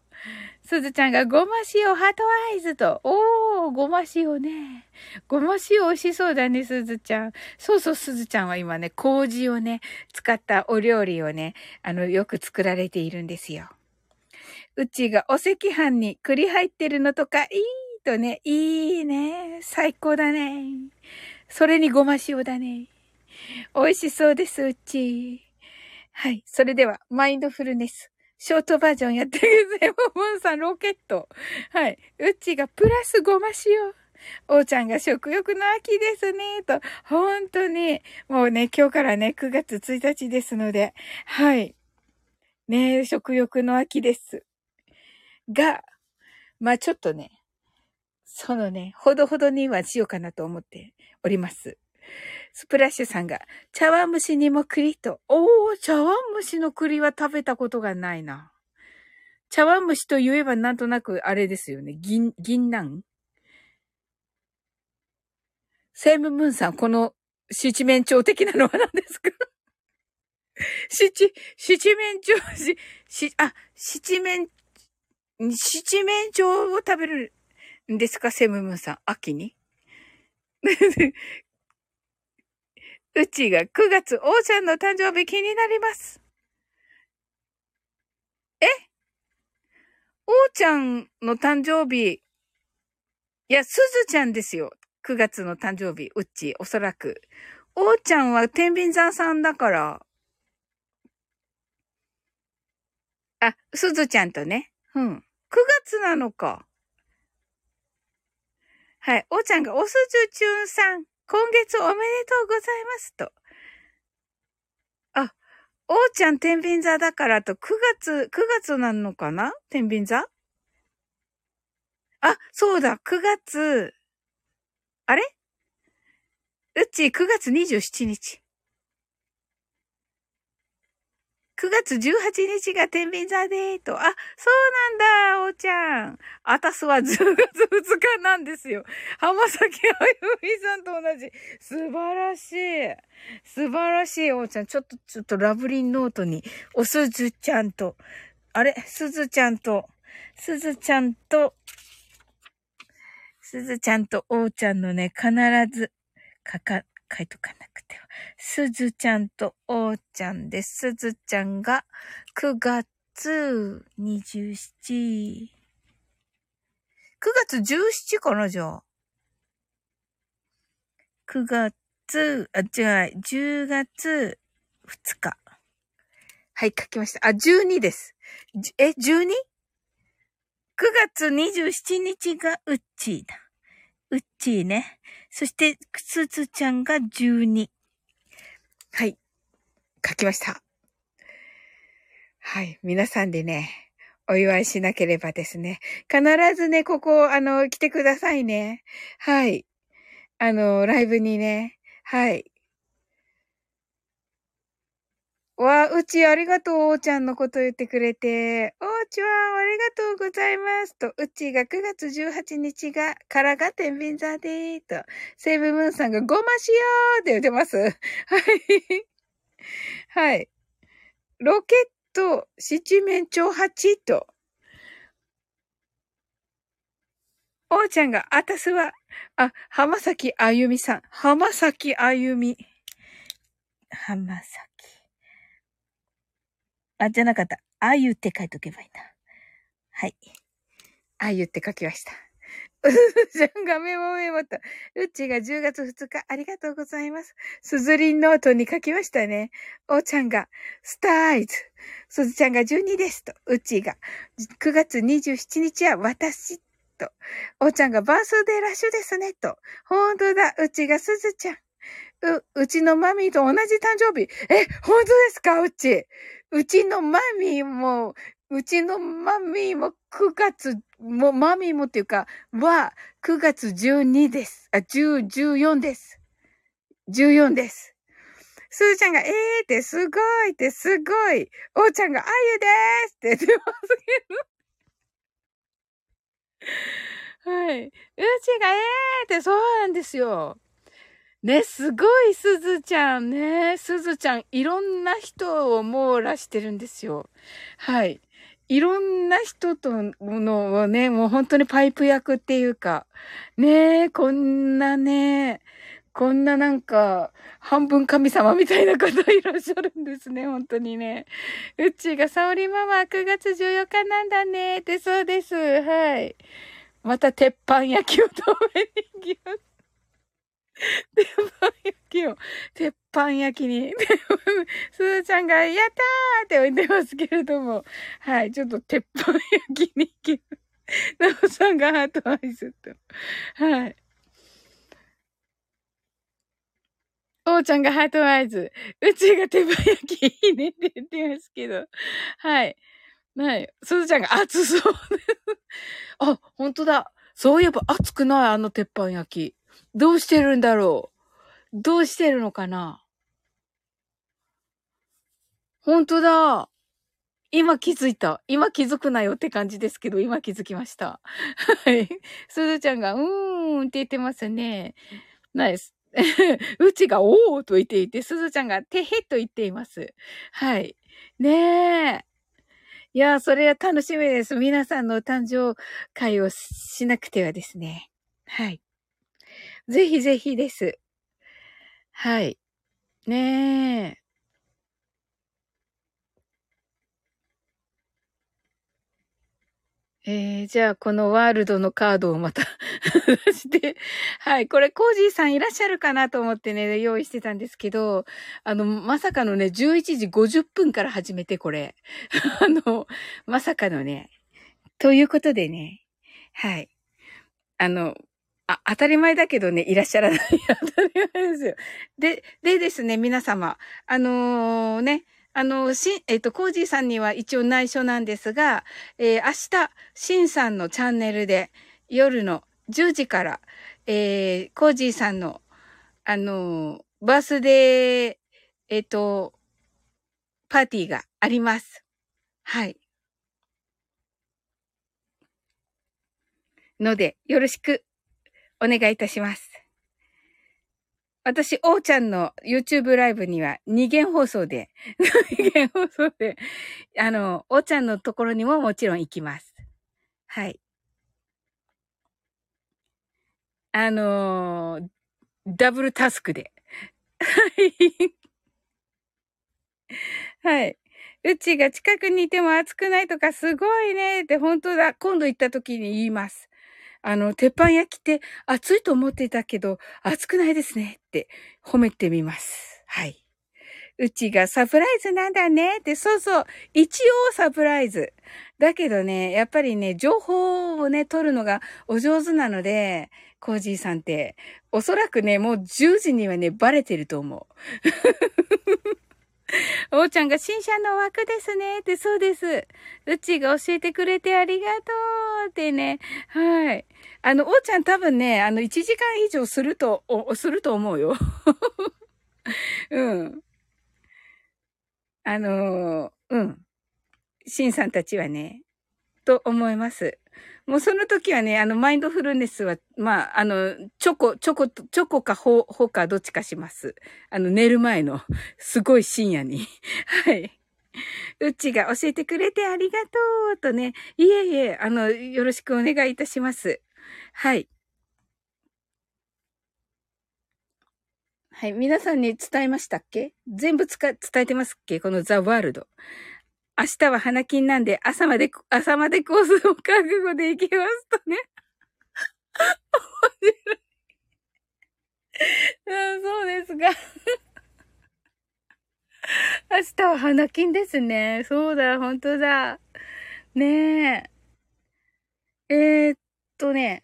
すずちゃんが、ごま塩ハートアイズと。おー、ごま塩ね。ごま塩美味しそうだね、すずちゃん。そうそう、すずちゃんは今ね、麹をね、使ったお料理をね、あの、よく作られているんですよ。うちがお赤飯に栗入ってるのとか、いいとね、いいね。最高だね。それにごま塩だね。美味しそうです、うち。はい。それでは、マインドフルネス。ショートバージョンやってください。ももさん、ロケット。はい。うちがプラスごま塩。おーちゃんが食欲の秋ですね、と。本当に。もうね、今日からね、9月1日ですので。はい。ね食欲の秋です。が、まあちょっとね、そのね、ほどほどにはしようかなと思っております。スプラッシュさんが、茶碗蒸しにも栗と。おー、茶碗蒸しの栗は食べたことがないな。茶碗蒸しと言えばなんとなくあれですよね。銀、銀杏セイムムーンさん、この七面鳥的なのは何ですか？七、七面鳥、し、し、あ、七面、七面鳥を食べるですかセムムさん。秋に？うちが9月、王ちゃんの誕生日気になります。え？王ちゃんの誕生日、いや、すずちゃんですよ。9月の誕生日、うち、おそらく。王ちゃんは天秤座さんだから。あ、すずちゃんとね。うん。9月なのか。はい。おーちゃんが、おすずちゅんさん、今月おめでとうございますと。あ、おーちゃん天秤座だからと、9月、9月なのかな？天秤座？あ、そうだ、9月、あれ？うち9月27日。9月18日が天秤座でーと。あ、そうなんだ、おーちゃん。あたすは10月2日なんですよ。浜崎あゆみさんと同じ。素晴らしい。素晴らしい、おーちゃん。ちょっと、ちょっとラブリンノートに、おすずちゃんと、あれ？すずちゃんと、すずちゃんと、すずちゃんとおーちゃんのね、必ず、かか、書いとかなくては。すずちゃんとおーちゃんです。すずちゃんが9月27。9月17かな、じゃあ。9月、あ、じゃあ、10月2日。はい、書きました。あ、12です。え、12?9 月27日がうっちーだ。うっちーね。そして、すずちゃんが12。はい。書きました。はい。皆さんでね、お祝いしなければですね。必ずね、ここ、あの、来てくださいね。はい。あの、ライブにね。はい。わあ、うちありがとう、おーちゃんのこと言ってくれて。おーちゃん、ありがとうございます。と、うちが9月18日が、からが天秤座でーと、セーブムーンさんがごましよーって言ってます。はい。はい。ロケット、七面鳥八と、おーちゃんが、あたすは、あ、浜崎あゆみさん。浜崎あゆみ。浜崎。あ、じゃなかった。あゆって書いとけばいいな。はい。あゆって書きました。うじゃんがメモメモと。うちが10月2日、ありがとうございます。すずりんノートに書きましたね。おーちゃんが、 star eyes。すずちゃんが12ですと。うちが、9月27日は私と。おーちゃんがバースデーラッシュですね、と。ほんとだ、うちがすずちゃん。う、うちのマミーと同じ誕生日。え、本当ですか？うち。うちのマミーも、うちのマミーも9月、も、マミーもっていうか、は9月12です。あ、10、14です。14です。すーちゃんが、えーってすごいってすごい。おーちゃんが、あゆでーすって言ってますけど。はい。うちが、えーってそうなんですよ。ね、すごいすずちゃんね。すずちゃん、いろんな人を網羅してるんですよ。はい。いろんな人とのをね、もう本当にパイプ役っていうか、ねこんなね、こんななんか、半分神様みたいな方いらっしゃるんですね、本当にね。うちが、沙織ママ9月14日なんだね、ってそうです。はい。また鉄板焼きを食べに行きます。鉄板焼きを、鉄板焼きに、すずちゃんが、やったーって置いてますけれども、はい、ちょっと鉄板焼きに行き。なおさんが heart eyes と。はい。おーちゃんが heart eyes。うちが手早きいいねって言ってますけど。はい。はい。すずちゃんが熱そう。あ、ほんとだ。そういえば熱くないあの鉄板焼き。どうしてるんだろう？どうしてるのかな？ほんとだ。今気づいた。今気づくなよって感じですけど、今気づきました。はい。すずちゃんが、うーんって言ってますね。ナイス。うちがおーと言っていて、すずちゃんがてへと言っています。はい。ねえ。いや、それは楽しみです。皆さんの誕生会をしなくてはですね。はい。ぜひぜひです。はい。ねえ。えー、じゃあ、このワールドのカードをまた出 して、はい。これ、コージーさんいらっしゃるかなと思ってね、用意してたんですけど、あの、まさかのね、11時50分から始めて、これ。あの、まさかのね。ということでね、はい。あの、あ、当たり前だけどね、いらっしゃらない。当たり前ですよ。で、でですね、皆様。あのー、ね、あの、し、えっ、と、コージーさんには一応内緒なんですが、えー、明日、シンさんのチャンネルで、夜の10時から、えー、コージーさんの、あのー、バースデー、えっ、と、パーティーがあります。はい。ので、よろしくお願いいたします。私、おーちゃんの YouTube ライブには二元放送で、二元放送で、あの、おーちゃんのところにももちろん行きます。はい。あのー、ダブルタスクで。はい。はい。うちが近くにいても暑くないとかすごいねって本当だ。今度行った時に言います。あの、鉄板焼きって熱いと思ってたけど、熱くないですねって褒めてみます。はい。うちがサプライズなんだねって、そうそう。一応サプライズ。だけどね、やっぱりね、情報をね、取るのがお上手なので、コージーさんって、おそらくね、もう10時にはね、バレてると思う。おーちゃんが新車の枠ですねって、そうです。うちが教えてくれてありがとうってね。はい。あの、おーちゃん多分ね、あの、1時間以上すると、お、すると思うよ。うん。あのー、うん。シンさんたちはね、と思います。もうその時はね、あの、マインドフルネスは、まあ、あの、チョコ、チョコ、チョコかほ、ほかどっちかします。あの、寝る前の、すごい深夜に。はい。うちが教えてくれてありがとうとね。いえいえ、あの、よろしくお願いいたします。はい。はい。皆さんに伝えましたっけ？全部つか、伝えてますっけ？このザ・ワールド。明日は花金なんで、朝まで、朝までコースを覚悟で行きますとね。面白い。そうですが明日は花金ですね。そうだ、本当だ。ねえ。えー、っとね。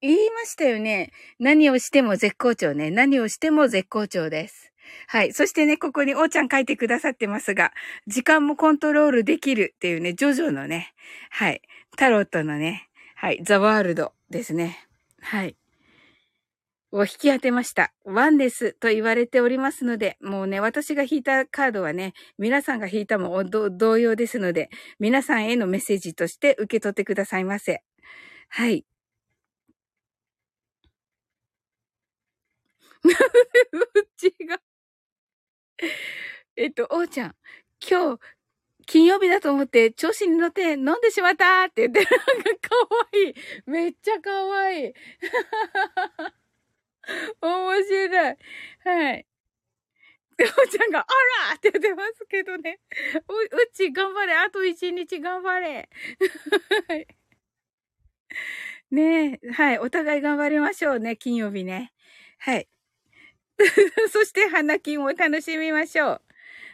言いましたよね。何をしても絶好調ね。何をしても絶好調です。はい。そしてね、ここにおーちゃん書いてくださってますが、時間もコントロールできるっていうね、ジョジョのね、はい。タロットのね、はい。ザワールドですね。はい。を引き当てました。ワンですと言われておりますので、もうね、私が引いたカードはね、皆さんが引いたも同様ですので、皆さんへのメッセージとして受け取ってくださいませ。はい。う えっと、おーちゃん、今日、金曜日だと思って調子に乗って飲んでしまったって言って、なんかかわいい。めっちゃかわいい。面白い。はい。おーちゃんが、あらって言ってますけどね。う、うち頑張れ。あと一日頑張れ。ねえ。はい。お互い頑張りましょうね。金曜日ね。はい。そして花金を楽しみましょう。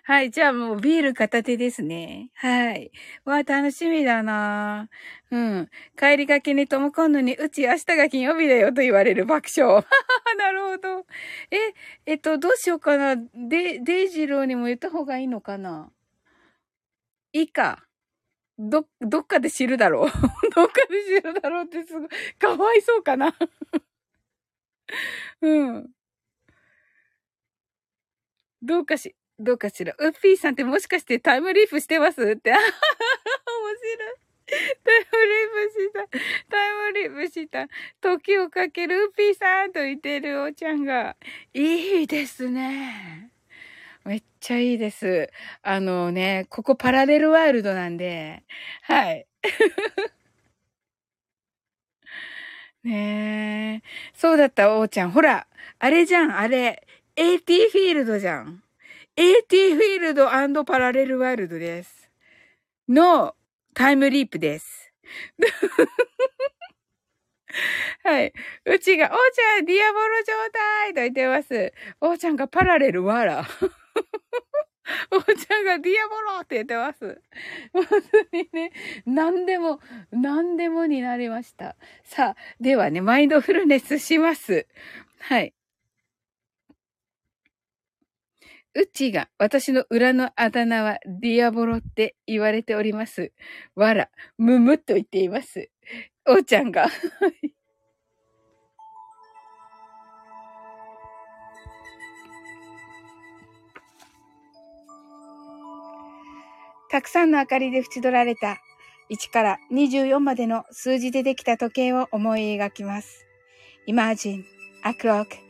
はい。じゃあもうビール片手ですね。はい。わあ、楽しみだなうん。帰りがけにともこんのに、うち明日が金曜日だよと言われる爆笑。なるほど。え、えっと、どうしようかな。で、デイジローにも言った方がいいのかないいか。ど、どっかで知るだろう。どっかで知るだろうってすごい、かわいそうかな。うん。どうかし、どうかしら？ウッピーさんってもしかしてタイムリープしてます？って。面白い。タイムリープした。タイムリープした。時をかけるウッピーさんと言ってるおちゃんが。いいですね。めっちゃいいです。あのね、ここパラレルワールドなんで、はい。ねえ。そうだった、おーちゃん。ほら、あれじゃん、あれ。AT フィールドじゃん。AT フィールドパラレルワールドです。のタイムリープです。はい。うちが、おーちゃん、ディアボロ状態と言ってます。おーちゃんがパラレルワラ。おーちゃんがディアボロって言ってます。本当にね、何でも、何でもになりました。さあ、ではね、マインドフルネスします。はい。うちが私の裏のあだ名はディアボロって言われております。わら、むむっと言っています。おーちゃんが。たくさんの明かりで縁取られた1から24までの数字でできた時計を思い描きます。Imagine a clock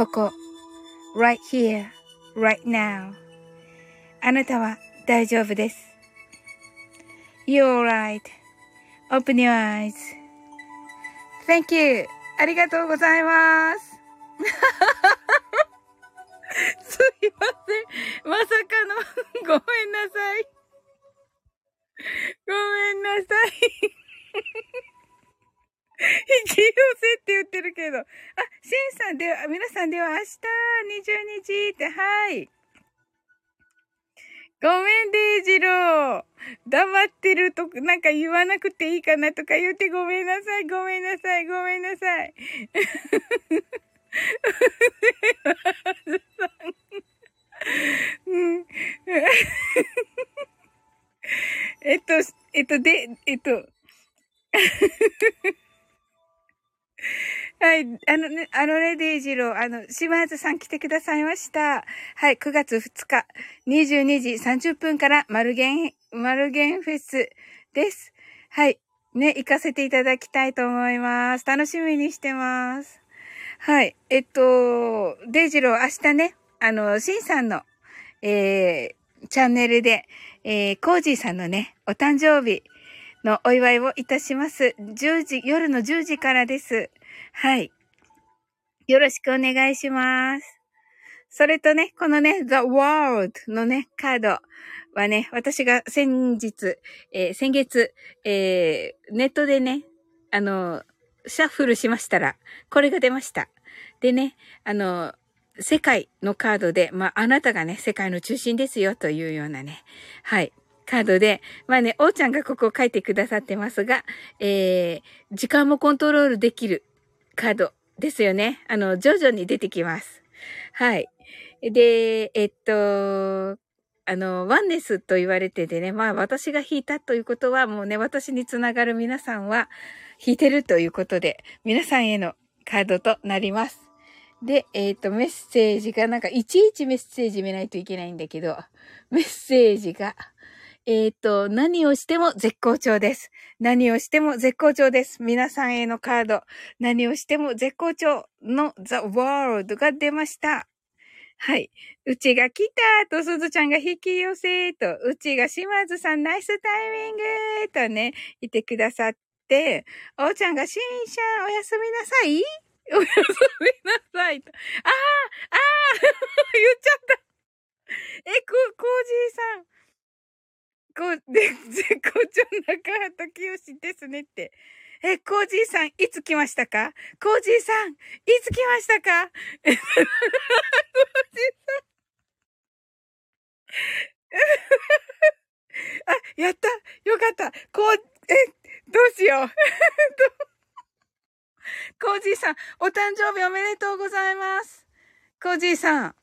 ここ、right here, right now あなたは大丈夫です。You're right.Open your eyes.Thank you. ありがとうございます。すいません。まさかの、ごめんなさい。ごめんなさい。引き寄せって言ってるけど。あ、シンさんでは、皆さんでは明日22時って、はい。ごめん、デイジロー。黙ってると、なんか言わなくていいかなとか言ってごめんなさい、ごめんなさい、ごめんなさい。うん、えっと、えっと、で、えっと、はい。あのね、あのね、デイジロー、あの、島津さん来てくださいました。はい。9月2日、22時30分から、マルゲン、マルゲンフェスです。はい。ね、行かせていただきたいと思います。楽しみにしてます。はい。えっと、デイジロー、明日ね、あの、シンさんの、えー、チャンネルで、えー、コージーさんのね、お誕生日のお祝いをいたします。10時、夜の10時からです。はい。よろしくお願いします。それとね、このね、The World のね、カードはね、私が先日、えー先月、えーネットでね、あの、シャッフルしましたら、これが出ました。でね、あの、世界のカードで、まあ、あなたがね、世界の中心ですよというようなね、はい、カードで、まあね、おーちゃんがここを書いてくださってますが、えー、時間もコントロールできるカードですよね。あの、徐々に出てきます。はい。で、えっと、あの、ワンネスと言われててね、まあ私が引いたということはもうね、私につながる皆さんは引いてるということで、皆さんへのカードとなります。で、えっ、と、メッセージが、なんか、いちいちメッセージ見ないといけないんだけど、メッセージが、えっ、と、何をしても絶好調です。何をしても絶好調です。皆さんへのカード、何をしても絶好調の The World が出ました。はい。うちが来たと、すずちゃんが引き寄せと、うちが島津さんナイスタイミングとね、言ってくださって、おーちゃんがしんちゃんおやすみなさいおやすみなさいと。ああああ 言っちゃったえ、こ、コージーさん。こう、で、絶好調中畑清ですねって。え、コージーさん、いつ来ましたか？コージーさん、いつ来ましたか？コージーさん。あ、やったよかったこう、え、どうしよ う？コージーさん、お誕生日おめでとうございます。コージーさん。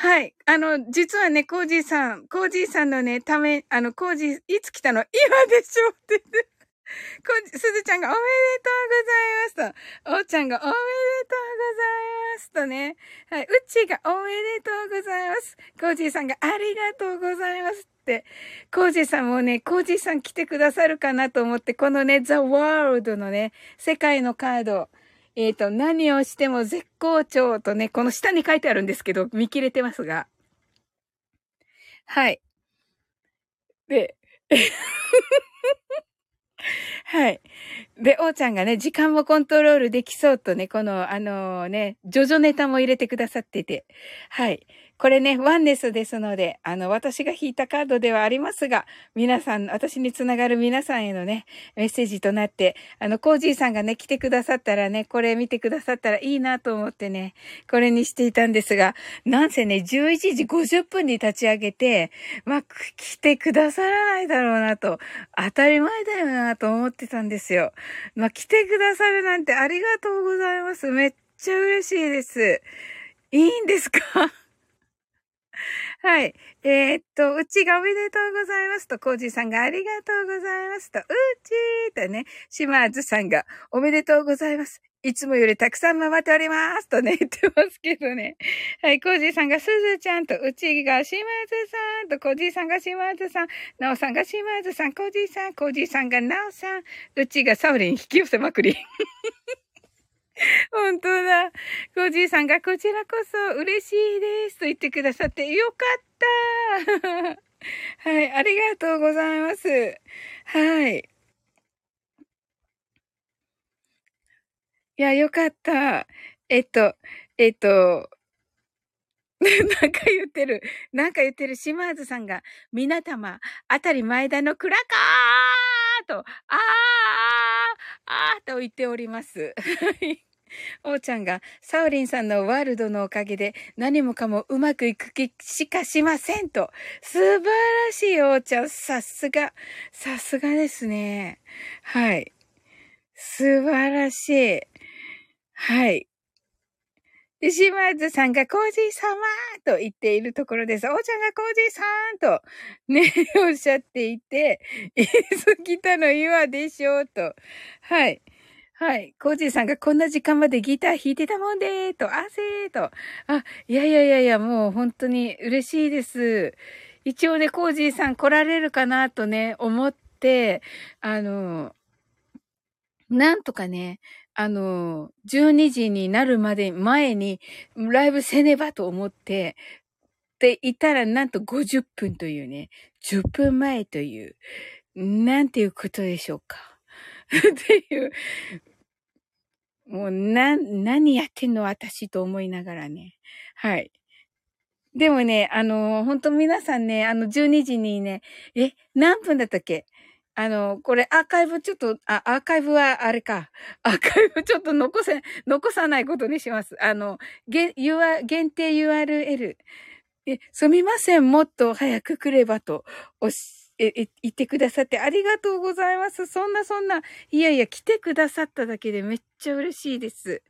はい。あの、実はね、コージーさん、コージーさんのね、ため、あの、コージー、いつ来たの？今でしょって言って。こすずちゃんがおめでとうございますと、おーちゃんがおめでとうございますとね。はい。うちがおめでとうございます。コージーさんがありがとうございますって。コージーさんもね、コージーさん来てくださるかなと思って、このね、ザ・ワールドのね、世界のカード、えっ、ー、と、何をしても絶好調とね、この下に書いてあるんですけど、見切れてますが。はい。で、はい。で、おーちゃんがね、時間もコントロールできそうとね、この、あのー、ね、ジョジョネタも入れてくださってて、はい。これね、ワンネスですので、あの、私が引いたカードではありますが、皆さん、私につながる皆さんへのね、メッセージとなって、あの、コージーさんがね、来てくださったらね、これ見てくださったらいいなと思ってね、これにしていたんですが、なんせね、11時50分に立ち上げて、まあ、来てくださらないだろうなと、当たり前だよなと思ってたんですよ。まあ、来てくださるなんてありがとうございます。めっちゃ嬉しいです。いいんですか？はい。えー、っと、うちがおめでとうございますと、コージーさんがありがとうございますと、うちーとね、島津さんがおめでとうございます。いつもよりたくさん回っておりますとね、言ってますけどね。はい、コージーさんがすずちゃんと、うちが島津さんと、コージーさんが島津さん、なおさんが島津さん、コージーさん、コージーさんがなおさん、うちがサウリン引き寄せまくり。本当だ。コージーさんがこちらこそ嬉しいですと言ってくださってよかった はい、ありがとうございます。はい。いや、よかった。えっと、えっと、なんか言ってる。なんか言ってる。島津さんが、みなたま、あたり前田のクラカーと、あーあーと言っております。はい。おーちゃんが、サオリンさんのワールドのおかげで何もかもうまくいく気しかしませんと。素晴らしいおーちゃん。さすが。さすがですね。はい。素晴らしい。はい。で、島津さんがコージー様と言っているところです。おーちゃんがコージーさんとね、おっしゃっていて、いつ来たの今でしょうと。はい。はい。コージーさんがこんな時間までギター弾いてたもんでーと、あせーと。あ、いやいやいやいや、もう本当に嬉しいです。一応ね、コージーさん来られるかなとね、思って、あの、なんとかね、あの、12時になるまで前にライブせねばと思って、っていたらなんと50分というね、10分前という、なんていうことでしょうか。っていう、もう、な、何やってんの私と思いながらね。はい。でもね、あの、本当皆さんね、あの、12時にね、え、何分だったっけ？あの、これアーカイブちょっと、あ、アーカイブはあれか。アーカイブちょっと残せ、残さないことにします。あの、限、限定 URL。え、すみません、もっと早く来ればと、おし、え、え、言ってくださってありがとうございます。そんなそんな、いやいや、来てくださっただけでめっちゃ嬉しいです。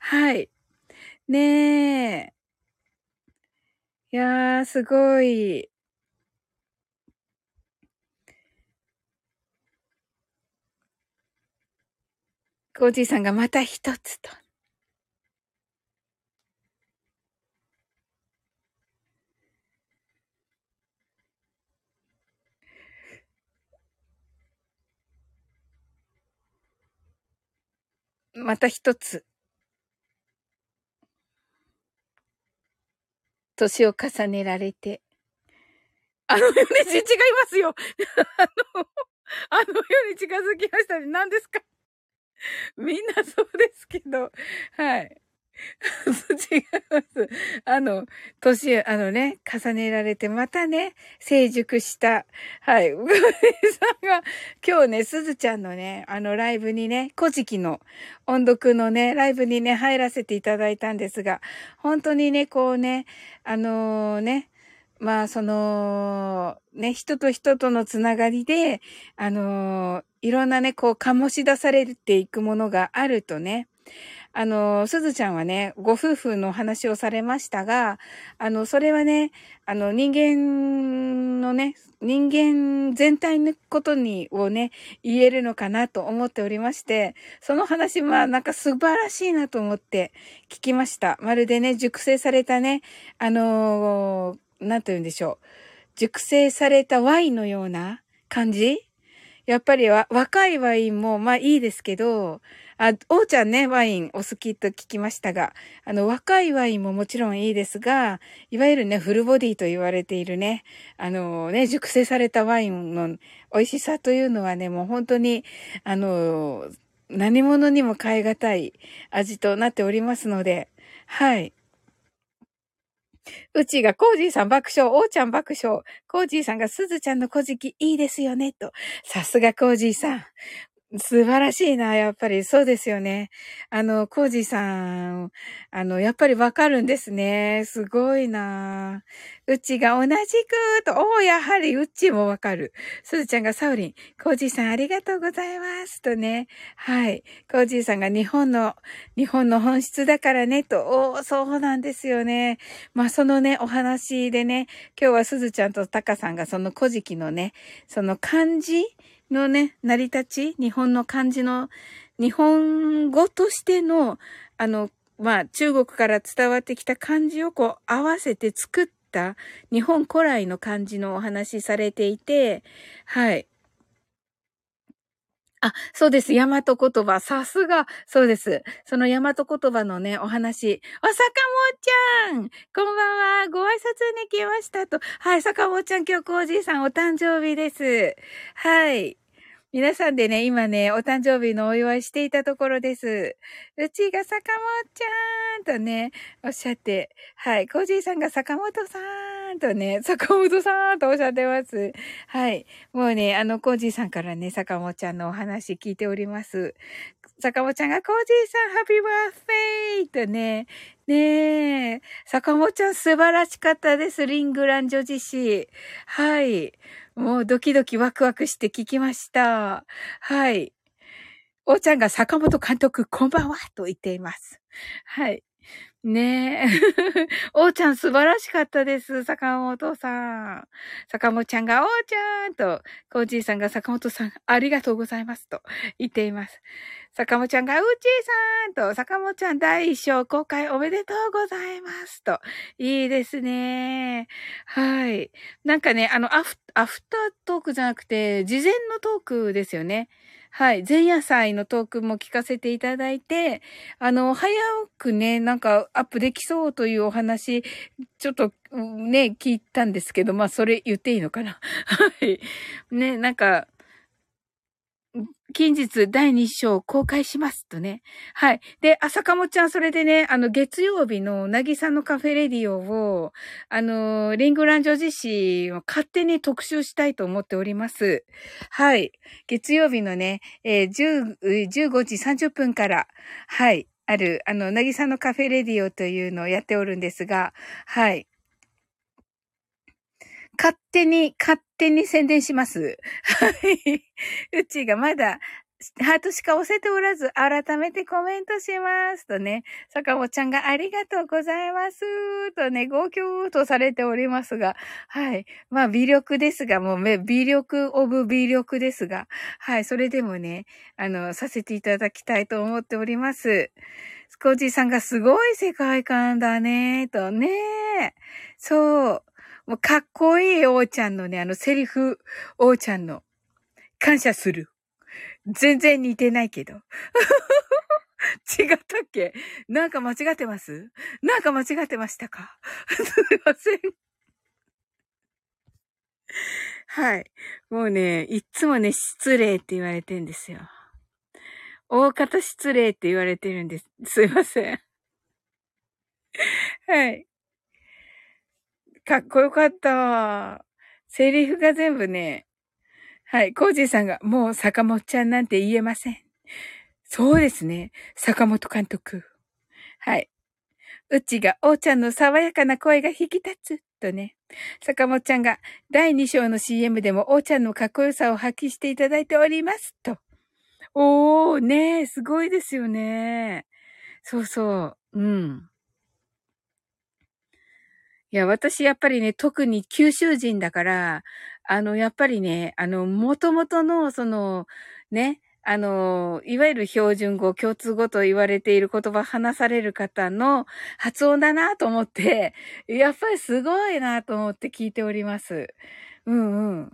はい。ねえ。いやー、すごい。コージーさんがまた一つと。また一つ。年を重ねられて。あの世に違いますよ。あの、あの世に近づきましたね。何ですか？みんなそうですけど。はい。違います。あの、年、あのね、重ねられて、またね、成熟した、はい、さんが、今日ね、すずちゃんのね、あの、ライブにね、古事記の音読のね、ライブにね、入らせていただいたんですが、本当にね、こうね、あのー、ね、まあ、その、ね、人と人とのつながりで、あのー、いろんなね、こう、醸し出されていくものがあるとね、あの、すずちゃんはね、ご夫婦の話をされましたが、あの、それはね、あの、人間のね、人間全体のことに、をね、言えるのかなと思っておりまして、その話はなんか素晴らしいなと思って聞きました。まるでね、熟成されたね、あのー、なんて言うんでしょう。熟成されたワインのような感じ？やっぱり若いワインもまあいいですけど、あ、おうちゃんね、ワインお好きと聞きましたが、あの、若いワインももちろんいいですが、いわゆるね、フルボディと言われているね、あのね、熟成されたワインの美味しさというのはね、もう本当に、あの、何者にも変え難い味となっておりますので、はい。うちがコージーさん爆笑、おーちゃん爆笑、コージーさんがすずちゃんの小じきいいですよね、と。さすがコージーさん。素晴らしいな、やっぱり。そうですよね。あの、コージさん、あの、やっぱりわかるんですね。すごいな。うちが同じく、と、おやはりうちもわかる。すずちゃんがサウリン、コージさんありがとうございます。とね。はい。コージーさんが日本の、日本の本質だからね、と、おそうなんですよね。まあ、そのね、お話でね、今日はすずちゃんとタカさんがその古事記のね、その漢字のね、成り立ち、日本の漢字の、日本語としての、あの、まあ、中国から伝わってきた漢字をこう合わせて作った日本古来の漢字のお話されていて、はい。あ、そうです。大和言葉。さすが。そうです。その大和言葉のね、お話。あ、坂本ちゃんこんばんは。ご挨拶に来ましたと。はい、坂本ちゃん今日コージーさんお誕生日です。はい。皆さんでね、今ね、お誕生日のお祝いしていたところです。うちが坂本ちゃんとね、おっしゃって、はい、コージーさんが坂本さんとね、坂本さんとおっしゃってます。はい。もうね、あの、コージーさんからね、坂本ちゃんのお話聞いております。坂本ちゃんが、コージーさん、ハッピーバースデーとね、ねえ、坂本ちゃん素晴らしかったです。リングラン女子誌。はい。もうドキドキワクワクして聞きました。はい。おーちゃんが坂本監督、こんばんはと言っています。はい。ねえ。おーちゃん素晴らしかったです。坂本さん。坂本ちゃんがおーちゃんと、コージーさんが坂本さん、ありがとうございますと言っています。坂本ちゃんがうちーさんと、坂本ちゃん第一章公開おめでとうございますと。いいですね。はい。なんかね、あの、アフ、アフタートークじゃなくて、事前のトークですよね。はい。前夜祭のトークも聞かせていただいて、あの、早くね、なんかアップできそうというお話、ちょっとね、聞いたんですけど、まあ、それ言っていいのかな はい。ね、なんか、近日第2章公開しますとね。はい。で、朝かもちゃん、それでね、あの、月曜日のなぎさのカフェレディオを、あの、リングランジョ自身を勝手に特集したいと思っております。はい。月曜日のね、えー、15時30分から、はい。ある、あの、なぎさのカフェレディオというのをやっておるんですが、はい。勝手に、勝手に宣伝します。はい。うちがまだ、ハートしか押せておらず、改めてコメントします。とね、坂本ちゃんがありがとうございます。とね、号泣とされておりますが、はい。まあ、微力ですが、もう、微力オブ微力ですが、はい。それでもね、あの、させていただきたいと思っております。スコージーさんがすごい世界観だね、とね。そう。もうかっこいい王ちゃんのね、あのセリフ、王ちゃんの、感謝する。全然似てないけど。違ったっけ？なんか間違ってます？なんか間違ってましたか？すいません。はい。もうね、いつもね、失礼って言われてんですよ。大方失礼って言われてるんです。すいません。はい。かっこよかった。セリフが全部ね、はい、コージーさんが、もう坂本ちゃんなんて言えません。そうですね。坂本監督。はい。うちが、おーちゃんの爽やかな声が引き立つ。とね。坂本ちゃんが、第2章の CM でも、おーちゃんのかっこよさを発揮していただいております。と。おー、ねえ、すごいですよね。そうそう。うん。いや、私やっぱりね、特に九州人だから、あの、やっぱりね、あの、元々の、その、ね、あの、いわゆる標準語、共通語と言われている言葉話される方の発音だなと思って、やっぱりすごいなと思って聞いております。うんうん。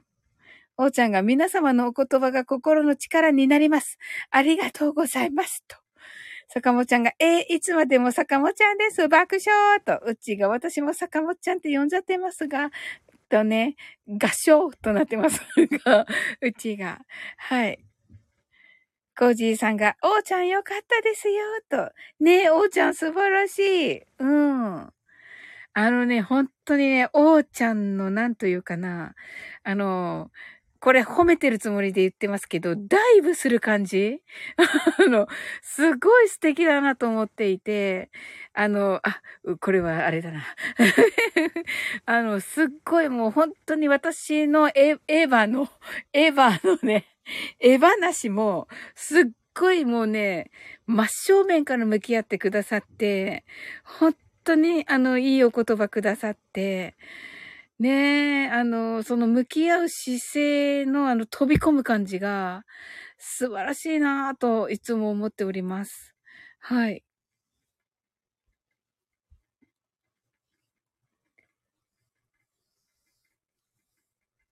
おーちゃんが皆様のお言葉が心の力になります。ありがとうございます。と。坂本ちゃんが、えー、いつまでも坂本ちゃんです。爆笑と。うちが私も坂本ちゃんって呼んじゃってますが、とね、合唱となってますが、うちが。はい。コージーさんが、おーちゃんよかったですよ、と。ねえ、おーちゃん素晴らしい。うん。あのね、本当にね、おーちゃんのなんというかな、あの、これ褒めてるつもりで言ってますけど、ダイブする感じ？あの、すごい素敵だなと思っていて、あの、あ、これはあれだな。あの、すっごいもう本当に私のエエヴァの、エヴァのね、エヴァなしも、すっごいもうね、真正面から向き合ってくださって、本当にあの、いいお言葉くださって、ねえ、あの、その向き合う姿勢のあの飛び込む感じが素晴らしいなぁといつも思っております。はい。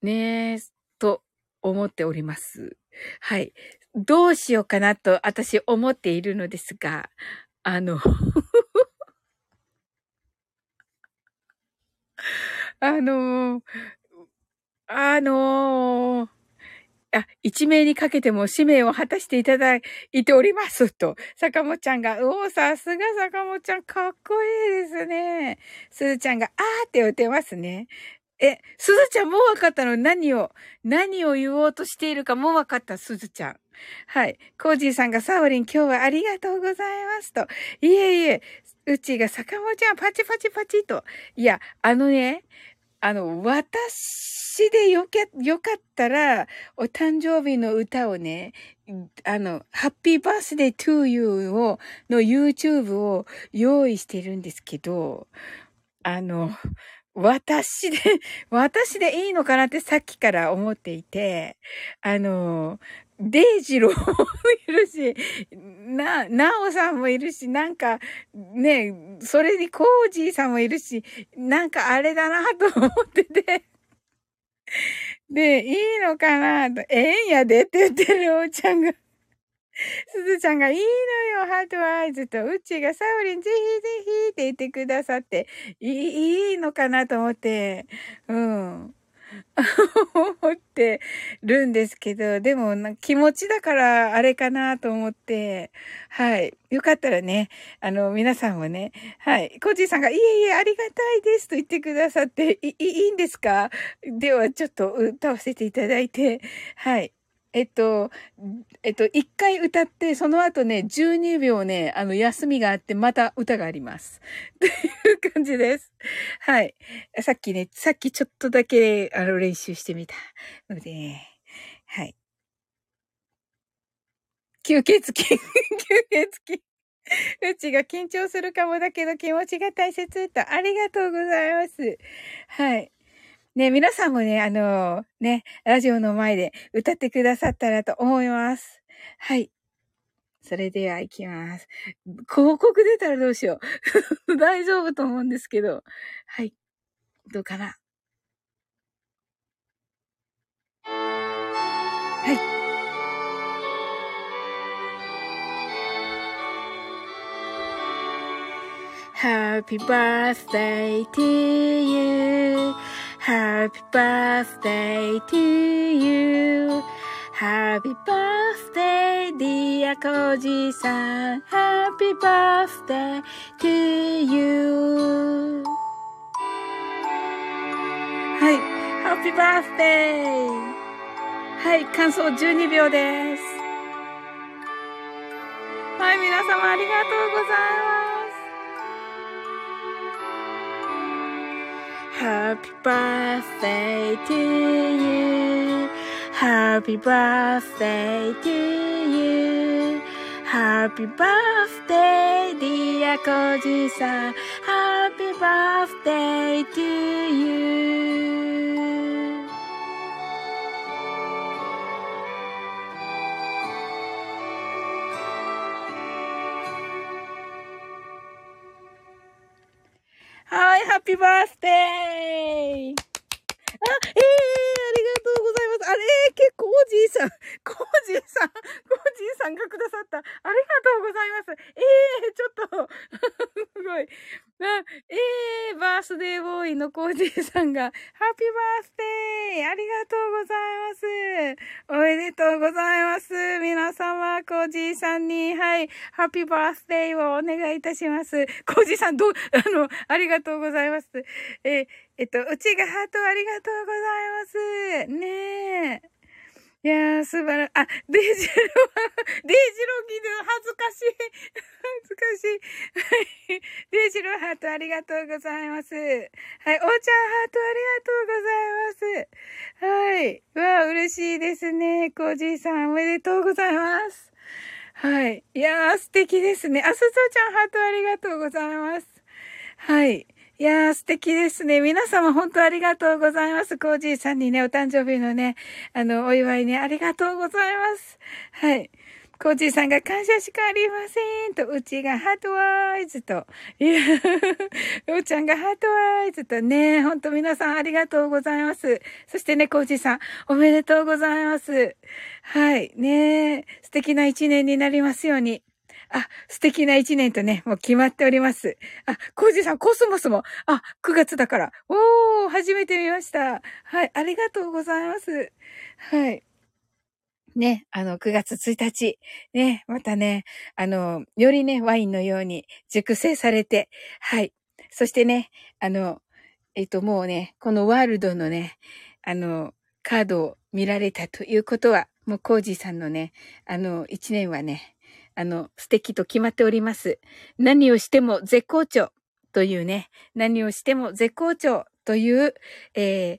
ねえ、と思っております。はい。どうしようかなと私思っているのですが、あのあのー、あのー、あ、一名にかけても使命を果たしていただいておりますと、坂本ちゃんが、おお、さすが坂本ちゃん、かっこいいですね。すずちゃんが、あーって言ってますね。え、すずちゃんもう分かったの？何を、何を言おうとしているかもう分かった、すずちゃん。はい。コージーさんが、サオリン今日はありがとうございますと。いえいえ、うちが坂本ちゃんパチパチパチと。いや、あのね、あの、私でよけ、よかったら、お誕生日の歌をね、あの、ハッピーバースデートゥーユーを、の YouTube を用意してるんですけど、あの、私で、私でいいのかなってさっきから思っていて、あの、デイジローもいるし、な、なおさんもいるし、なんか、ね、それにコージーさんもいるし、なんかあれだなと思ってて。で、いいのかなと、ええんやでって言ってるおちゃんが。すずちゃんがいいのよ、ハートアイズと、うちがサウリンぜひぜひって言ってくださって、いい、いいのかなと思って、うん。思ってるんですけど、でも気持ちだからあれかなと思って、はい。よかったらね、あの、皆さんもね、はい。コージーさんが、いえいえ、ありがたいですと言ってくださって、い、いいんですか？では、ちょっと歌わせていただいて、はい。えっと、えっと、一回歌って、その後ね、12秒ね、あの、休みがあって、また歌があります。という感じです。はい。さっきね、さっきちょっとだけ、あの、練習してみたので、ね、はい。吸血鬼、吸血鬼。うちが緊張するかもだけど気持ちが大切と、ありがとうございます。はい。ね、皆さんもね、あのね、ラジオの前で歌ってくださったらと思います。はい。それでは行きます。広告出たらどうしよう。大丈夫と思うんですけど。はい。どうかな。はい。Happy birthday to you. Happy birthday to you. Happy birthday, dear コジさん。Happy birthday to you. はい。Happy birthday! はい。感想12秒です。はい。皆様ありがとうございます。Happy birthday to you. Happy birthday to you. Happy birthday, dear Koji-san. Happy birthday to you. はい、 happy birthday あ、ええー、あ。れ、結構おじいさん、コージーさん、コージーさんがくださった。ありがとうございます。ええー、ちょっと、すごい。あ、ええー、バースデーボーイのコージーさんが、 happy birthday ありがとうございます。おめでとうございます。皆様、コージーさんに、はい、 happy birthday をお願いいたします。コージーさん、どう、あの、ありがとうございます。えー、えっと、うちがハートありがとうございます。ねえ。いやー、素晴ら、あ、デイジロは、デイジロギで恥ずかしい。恥ずかしい。はい。デイジロハートありがとうございます。はい。おーちゃんハートありがとうございます。はい。わあ、嬉しいですね。コージーさん、おめでとうございます。はい。いやー、素敵ですね。あ、すずちゃんハートありがとうございます。はい。いやー、素敵ですね。皆様本当ありがとうございます。コージーさんにね、お誕生日のね、あの、お祝いね、ありがとうございます。はい。コージーさんが感謝しかありませんと、うちがハートワイズと、いや、うーちゃんがハートワイズとね、ほんと皆さんありがとうございます。そしてね、コージーさん、おめでとうございます。はい。ね素敵な一年になりますように。あ、素敵な一年とね、もう決まっております。あ、コージさん、コスモスも、あ、9月だから。おー、初めて見ました。はい、ありがとうございます。はい。ね、あの、9月1日、ね、またね、あの、よりね、ワインのように熟成されて、はい。そしてね、あの、えっと、もうね、このワールドのね、あの、カードを見られたということは、もうコージーさんのね、あの、一年はね、あの、素敵と決まっております。何をしても絶好調というね、何をしても絶好調という、えー、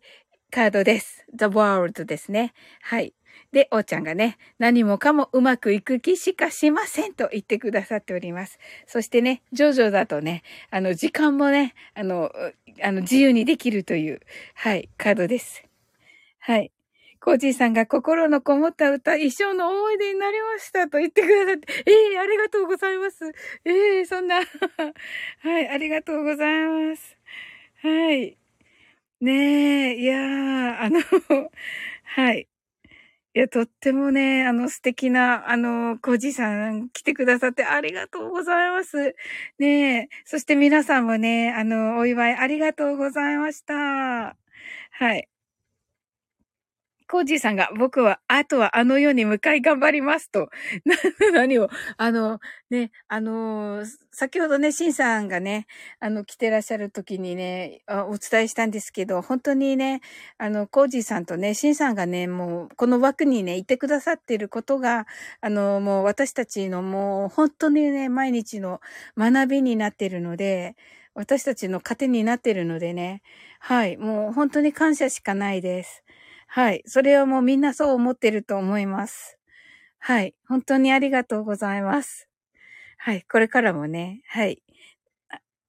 カードです。The World ですね。はい。で、おーちゃんがね、何もかもうまくいく気しかしませんと言ってくださっております。そしてね、ジョジョだとね、あの、時間もね、あの、あの、自由にできるという、はい、カードです。はい。コージーさんが心のこもった歌、一生の思い出になりましたと言ってくださって、え えー、ありがとうございます。え えー、そんな はい、ありがとうございます。はい。ねえ、いやー、あのはい。いや、とってもね、あの素敵な、あの、コージさん来てくださってありがとうございます。ねえ、そして皆さんもね、あの、お祝いありがとうございました。はい。コージーさんが、僕は、あとはあの世に向かい頑張りますと。何を、あの、ね、あの先ほどね、シンさんがね、あの、来てらっしゃる時にね、お伝えしたんですけど、本当にね、あの、コージーさんとね、シンさんがね、もう、この枠にね、いてくださっていることが、あの、もう私たちのもう、本当にね、毎日の学びになっているので、私たちの糧になっているのでね、はい、もう本当に感謝しかないです。はい。それはもうみんなそう思ってると思います。はい。本当にありがとうございます。はい。これからもね、はい。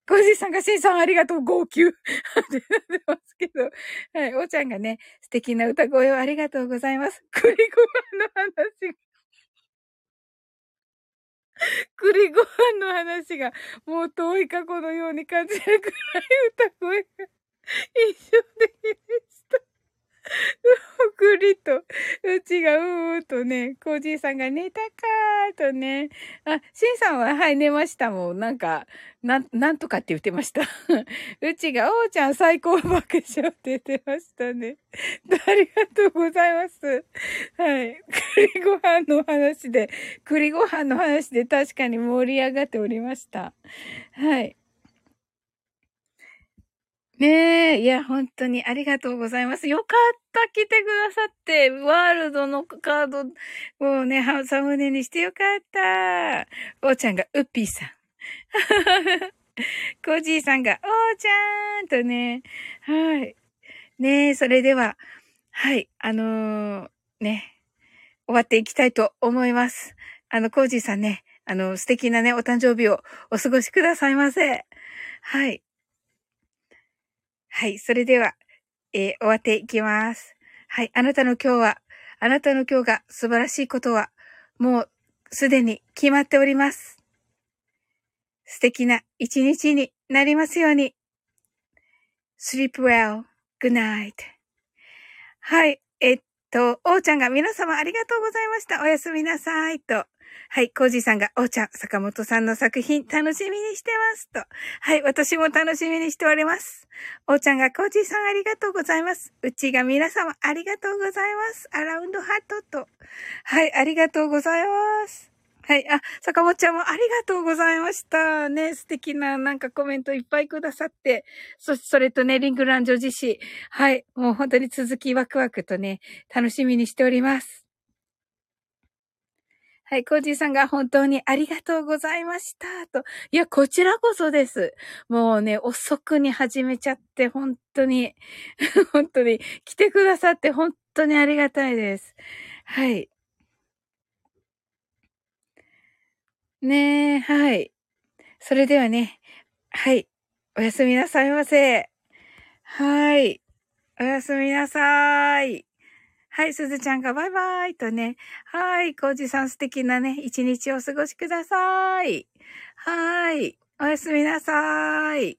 コージーさんがシンさんありがとう、号泣。ってなってますけど。はい。おーちゃんがね、素敵な歌声をありがとうございます。栗ご飯の話が。栗ご飯の話が、もう遠い過去のように感じるくらい歌声が印象的で。くりと、うちがうーとね、コージーさんが寝たかーとね。あ、シンさんは、はい、寝ましたもん。なんか、なん、なんとかって言ってました。うちが、おーちゃん最高爆笑って言ってましたね。ありがとうございます。はい。栗ご飯の話で、栗ご飯の話で確かに盛り上がっておりました。はい。ねえ、いや、本当にありがとうございます。よかった、来てくださって、ワールドのカードをね、サムネにしてよかった。おーちゃんが、ウッピーさん。コージーさんが、おーちゃんとね、はい。ねえ、それでは、はい、あのー、ね、終わっていきたいと思います。あの、コージーさんね、あの、素敵なね、お誕生日をお過ごしくださいませ。はい。はい。それでは、えー、終わっていきます。はい。あなたの今日は、あなたの今日が素晴らしいことは、もうすでに決まっております。素敵な一日になりますように。sleep well. good night. はい。えっと、おーちゃんが皆様ありがとうございました。おやすみなさい。と。はい、コージーさんが、おーちゃん、坂本さんの作品楽しみにしてます。と。はい、私も楽しみにしております。おーちゃんが、コージーさんありがとうございます。うちが皆様ありがとうございます。アラウンドハットと。はい、ありがとうございます。はい。あ、坂本ちゃんもありがとうございました。ね、素敵ななんかコメントいっぱいくださって。そして、それとね、リングラン女子誌。はい。もう本当に続きワクワクとね、楽しみにしております。はい、コージーさんが本当にありがとうございました。と。いや、こちらこそです。もうね、遅くに始めちゃって、本当に、本当に来てくださって本当にありがたいです。はい。ねえ、はい。それではね、はい。おやすみなさいませ。はい。おやすみなさーい。はい、すずちゃんがバイバイとね。はい、コージさん素敵なね、一日をお過ごしください。はい。おやすみなさい。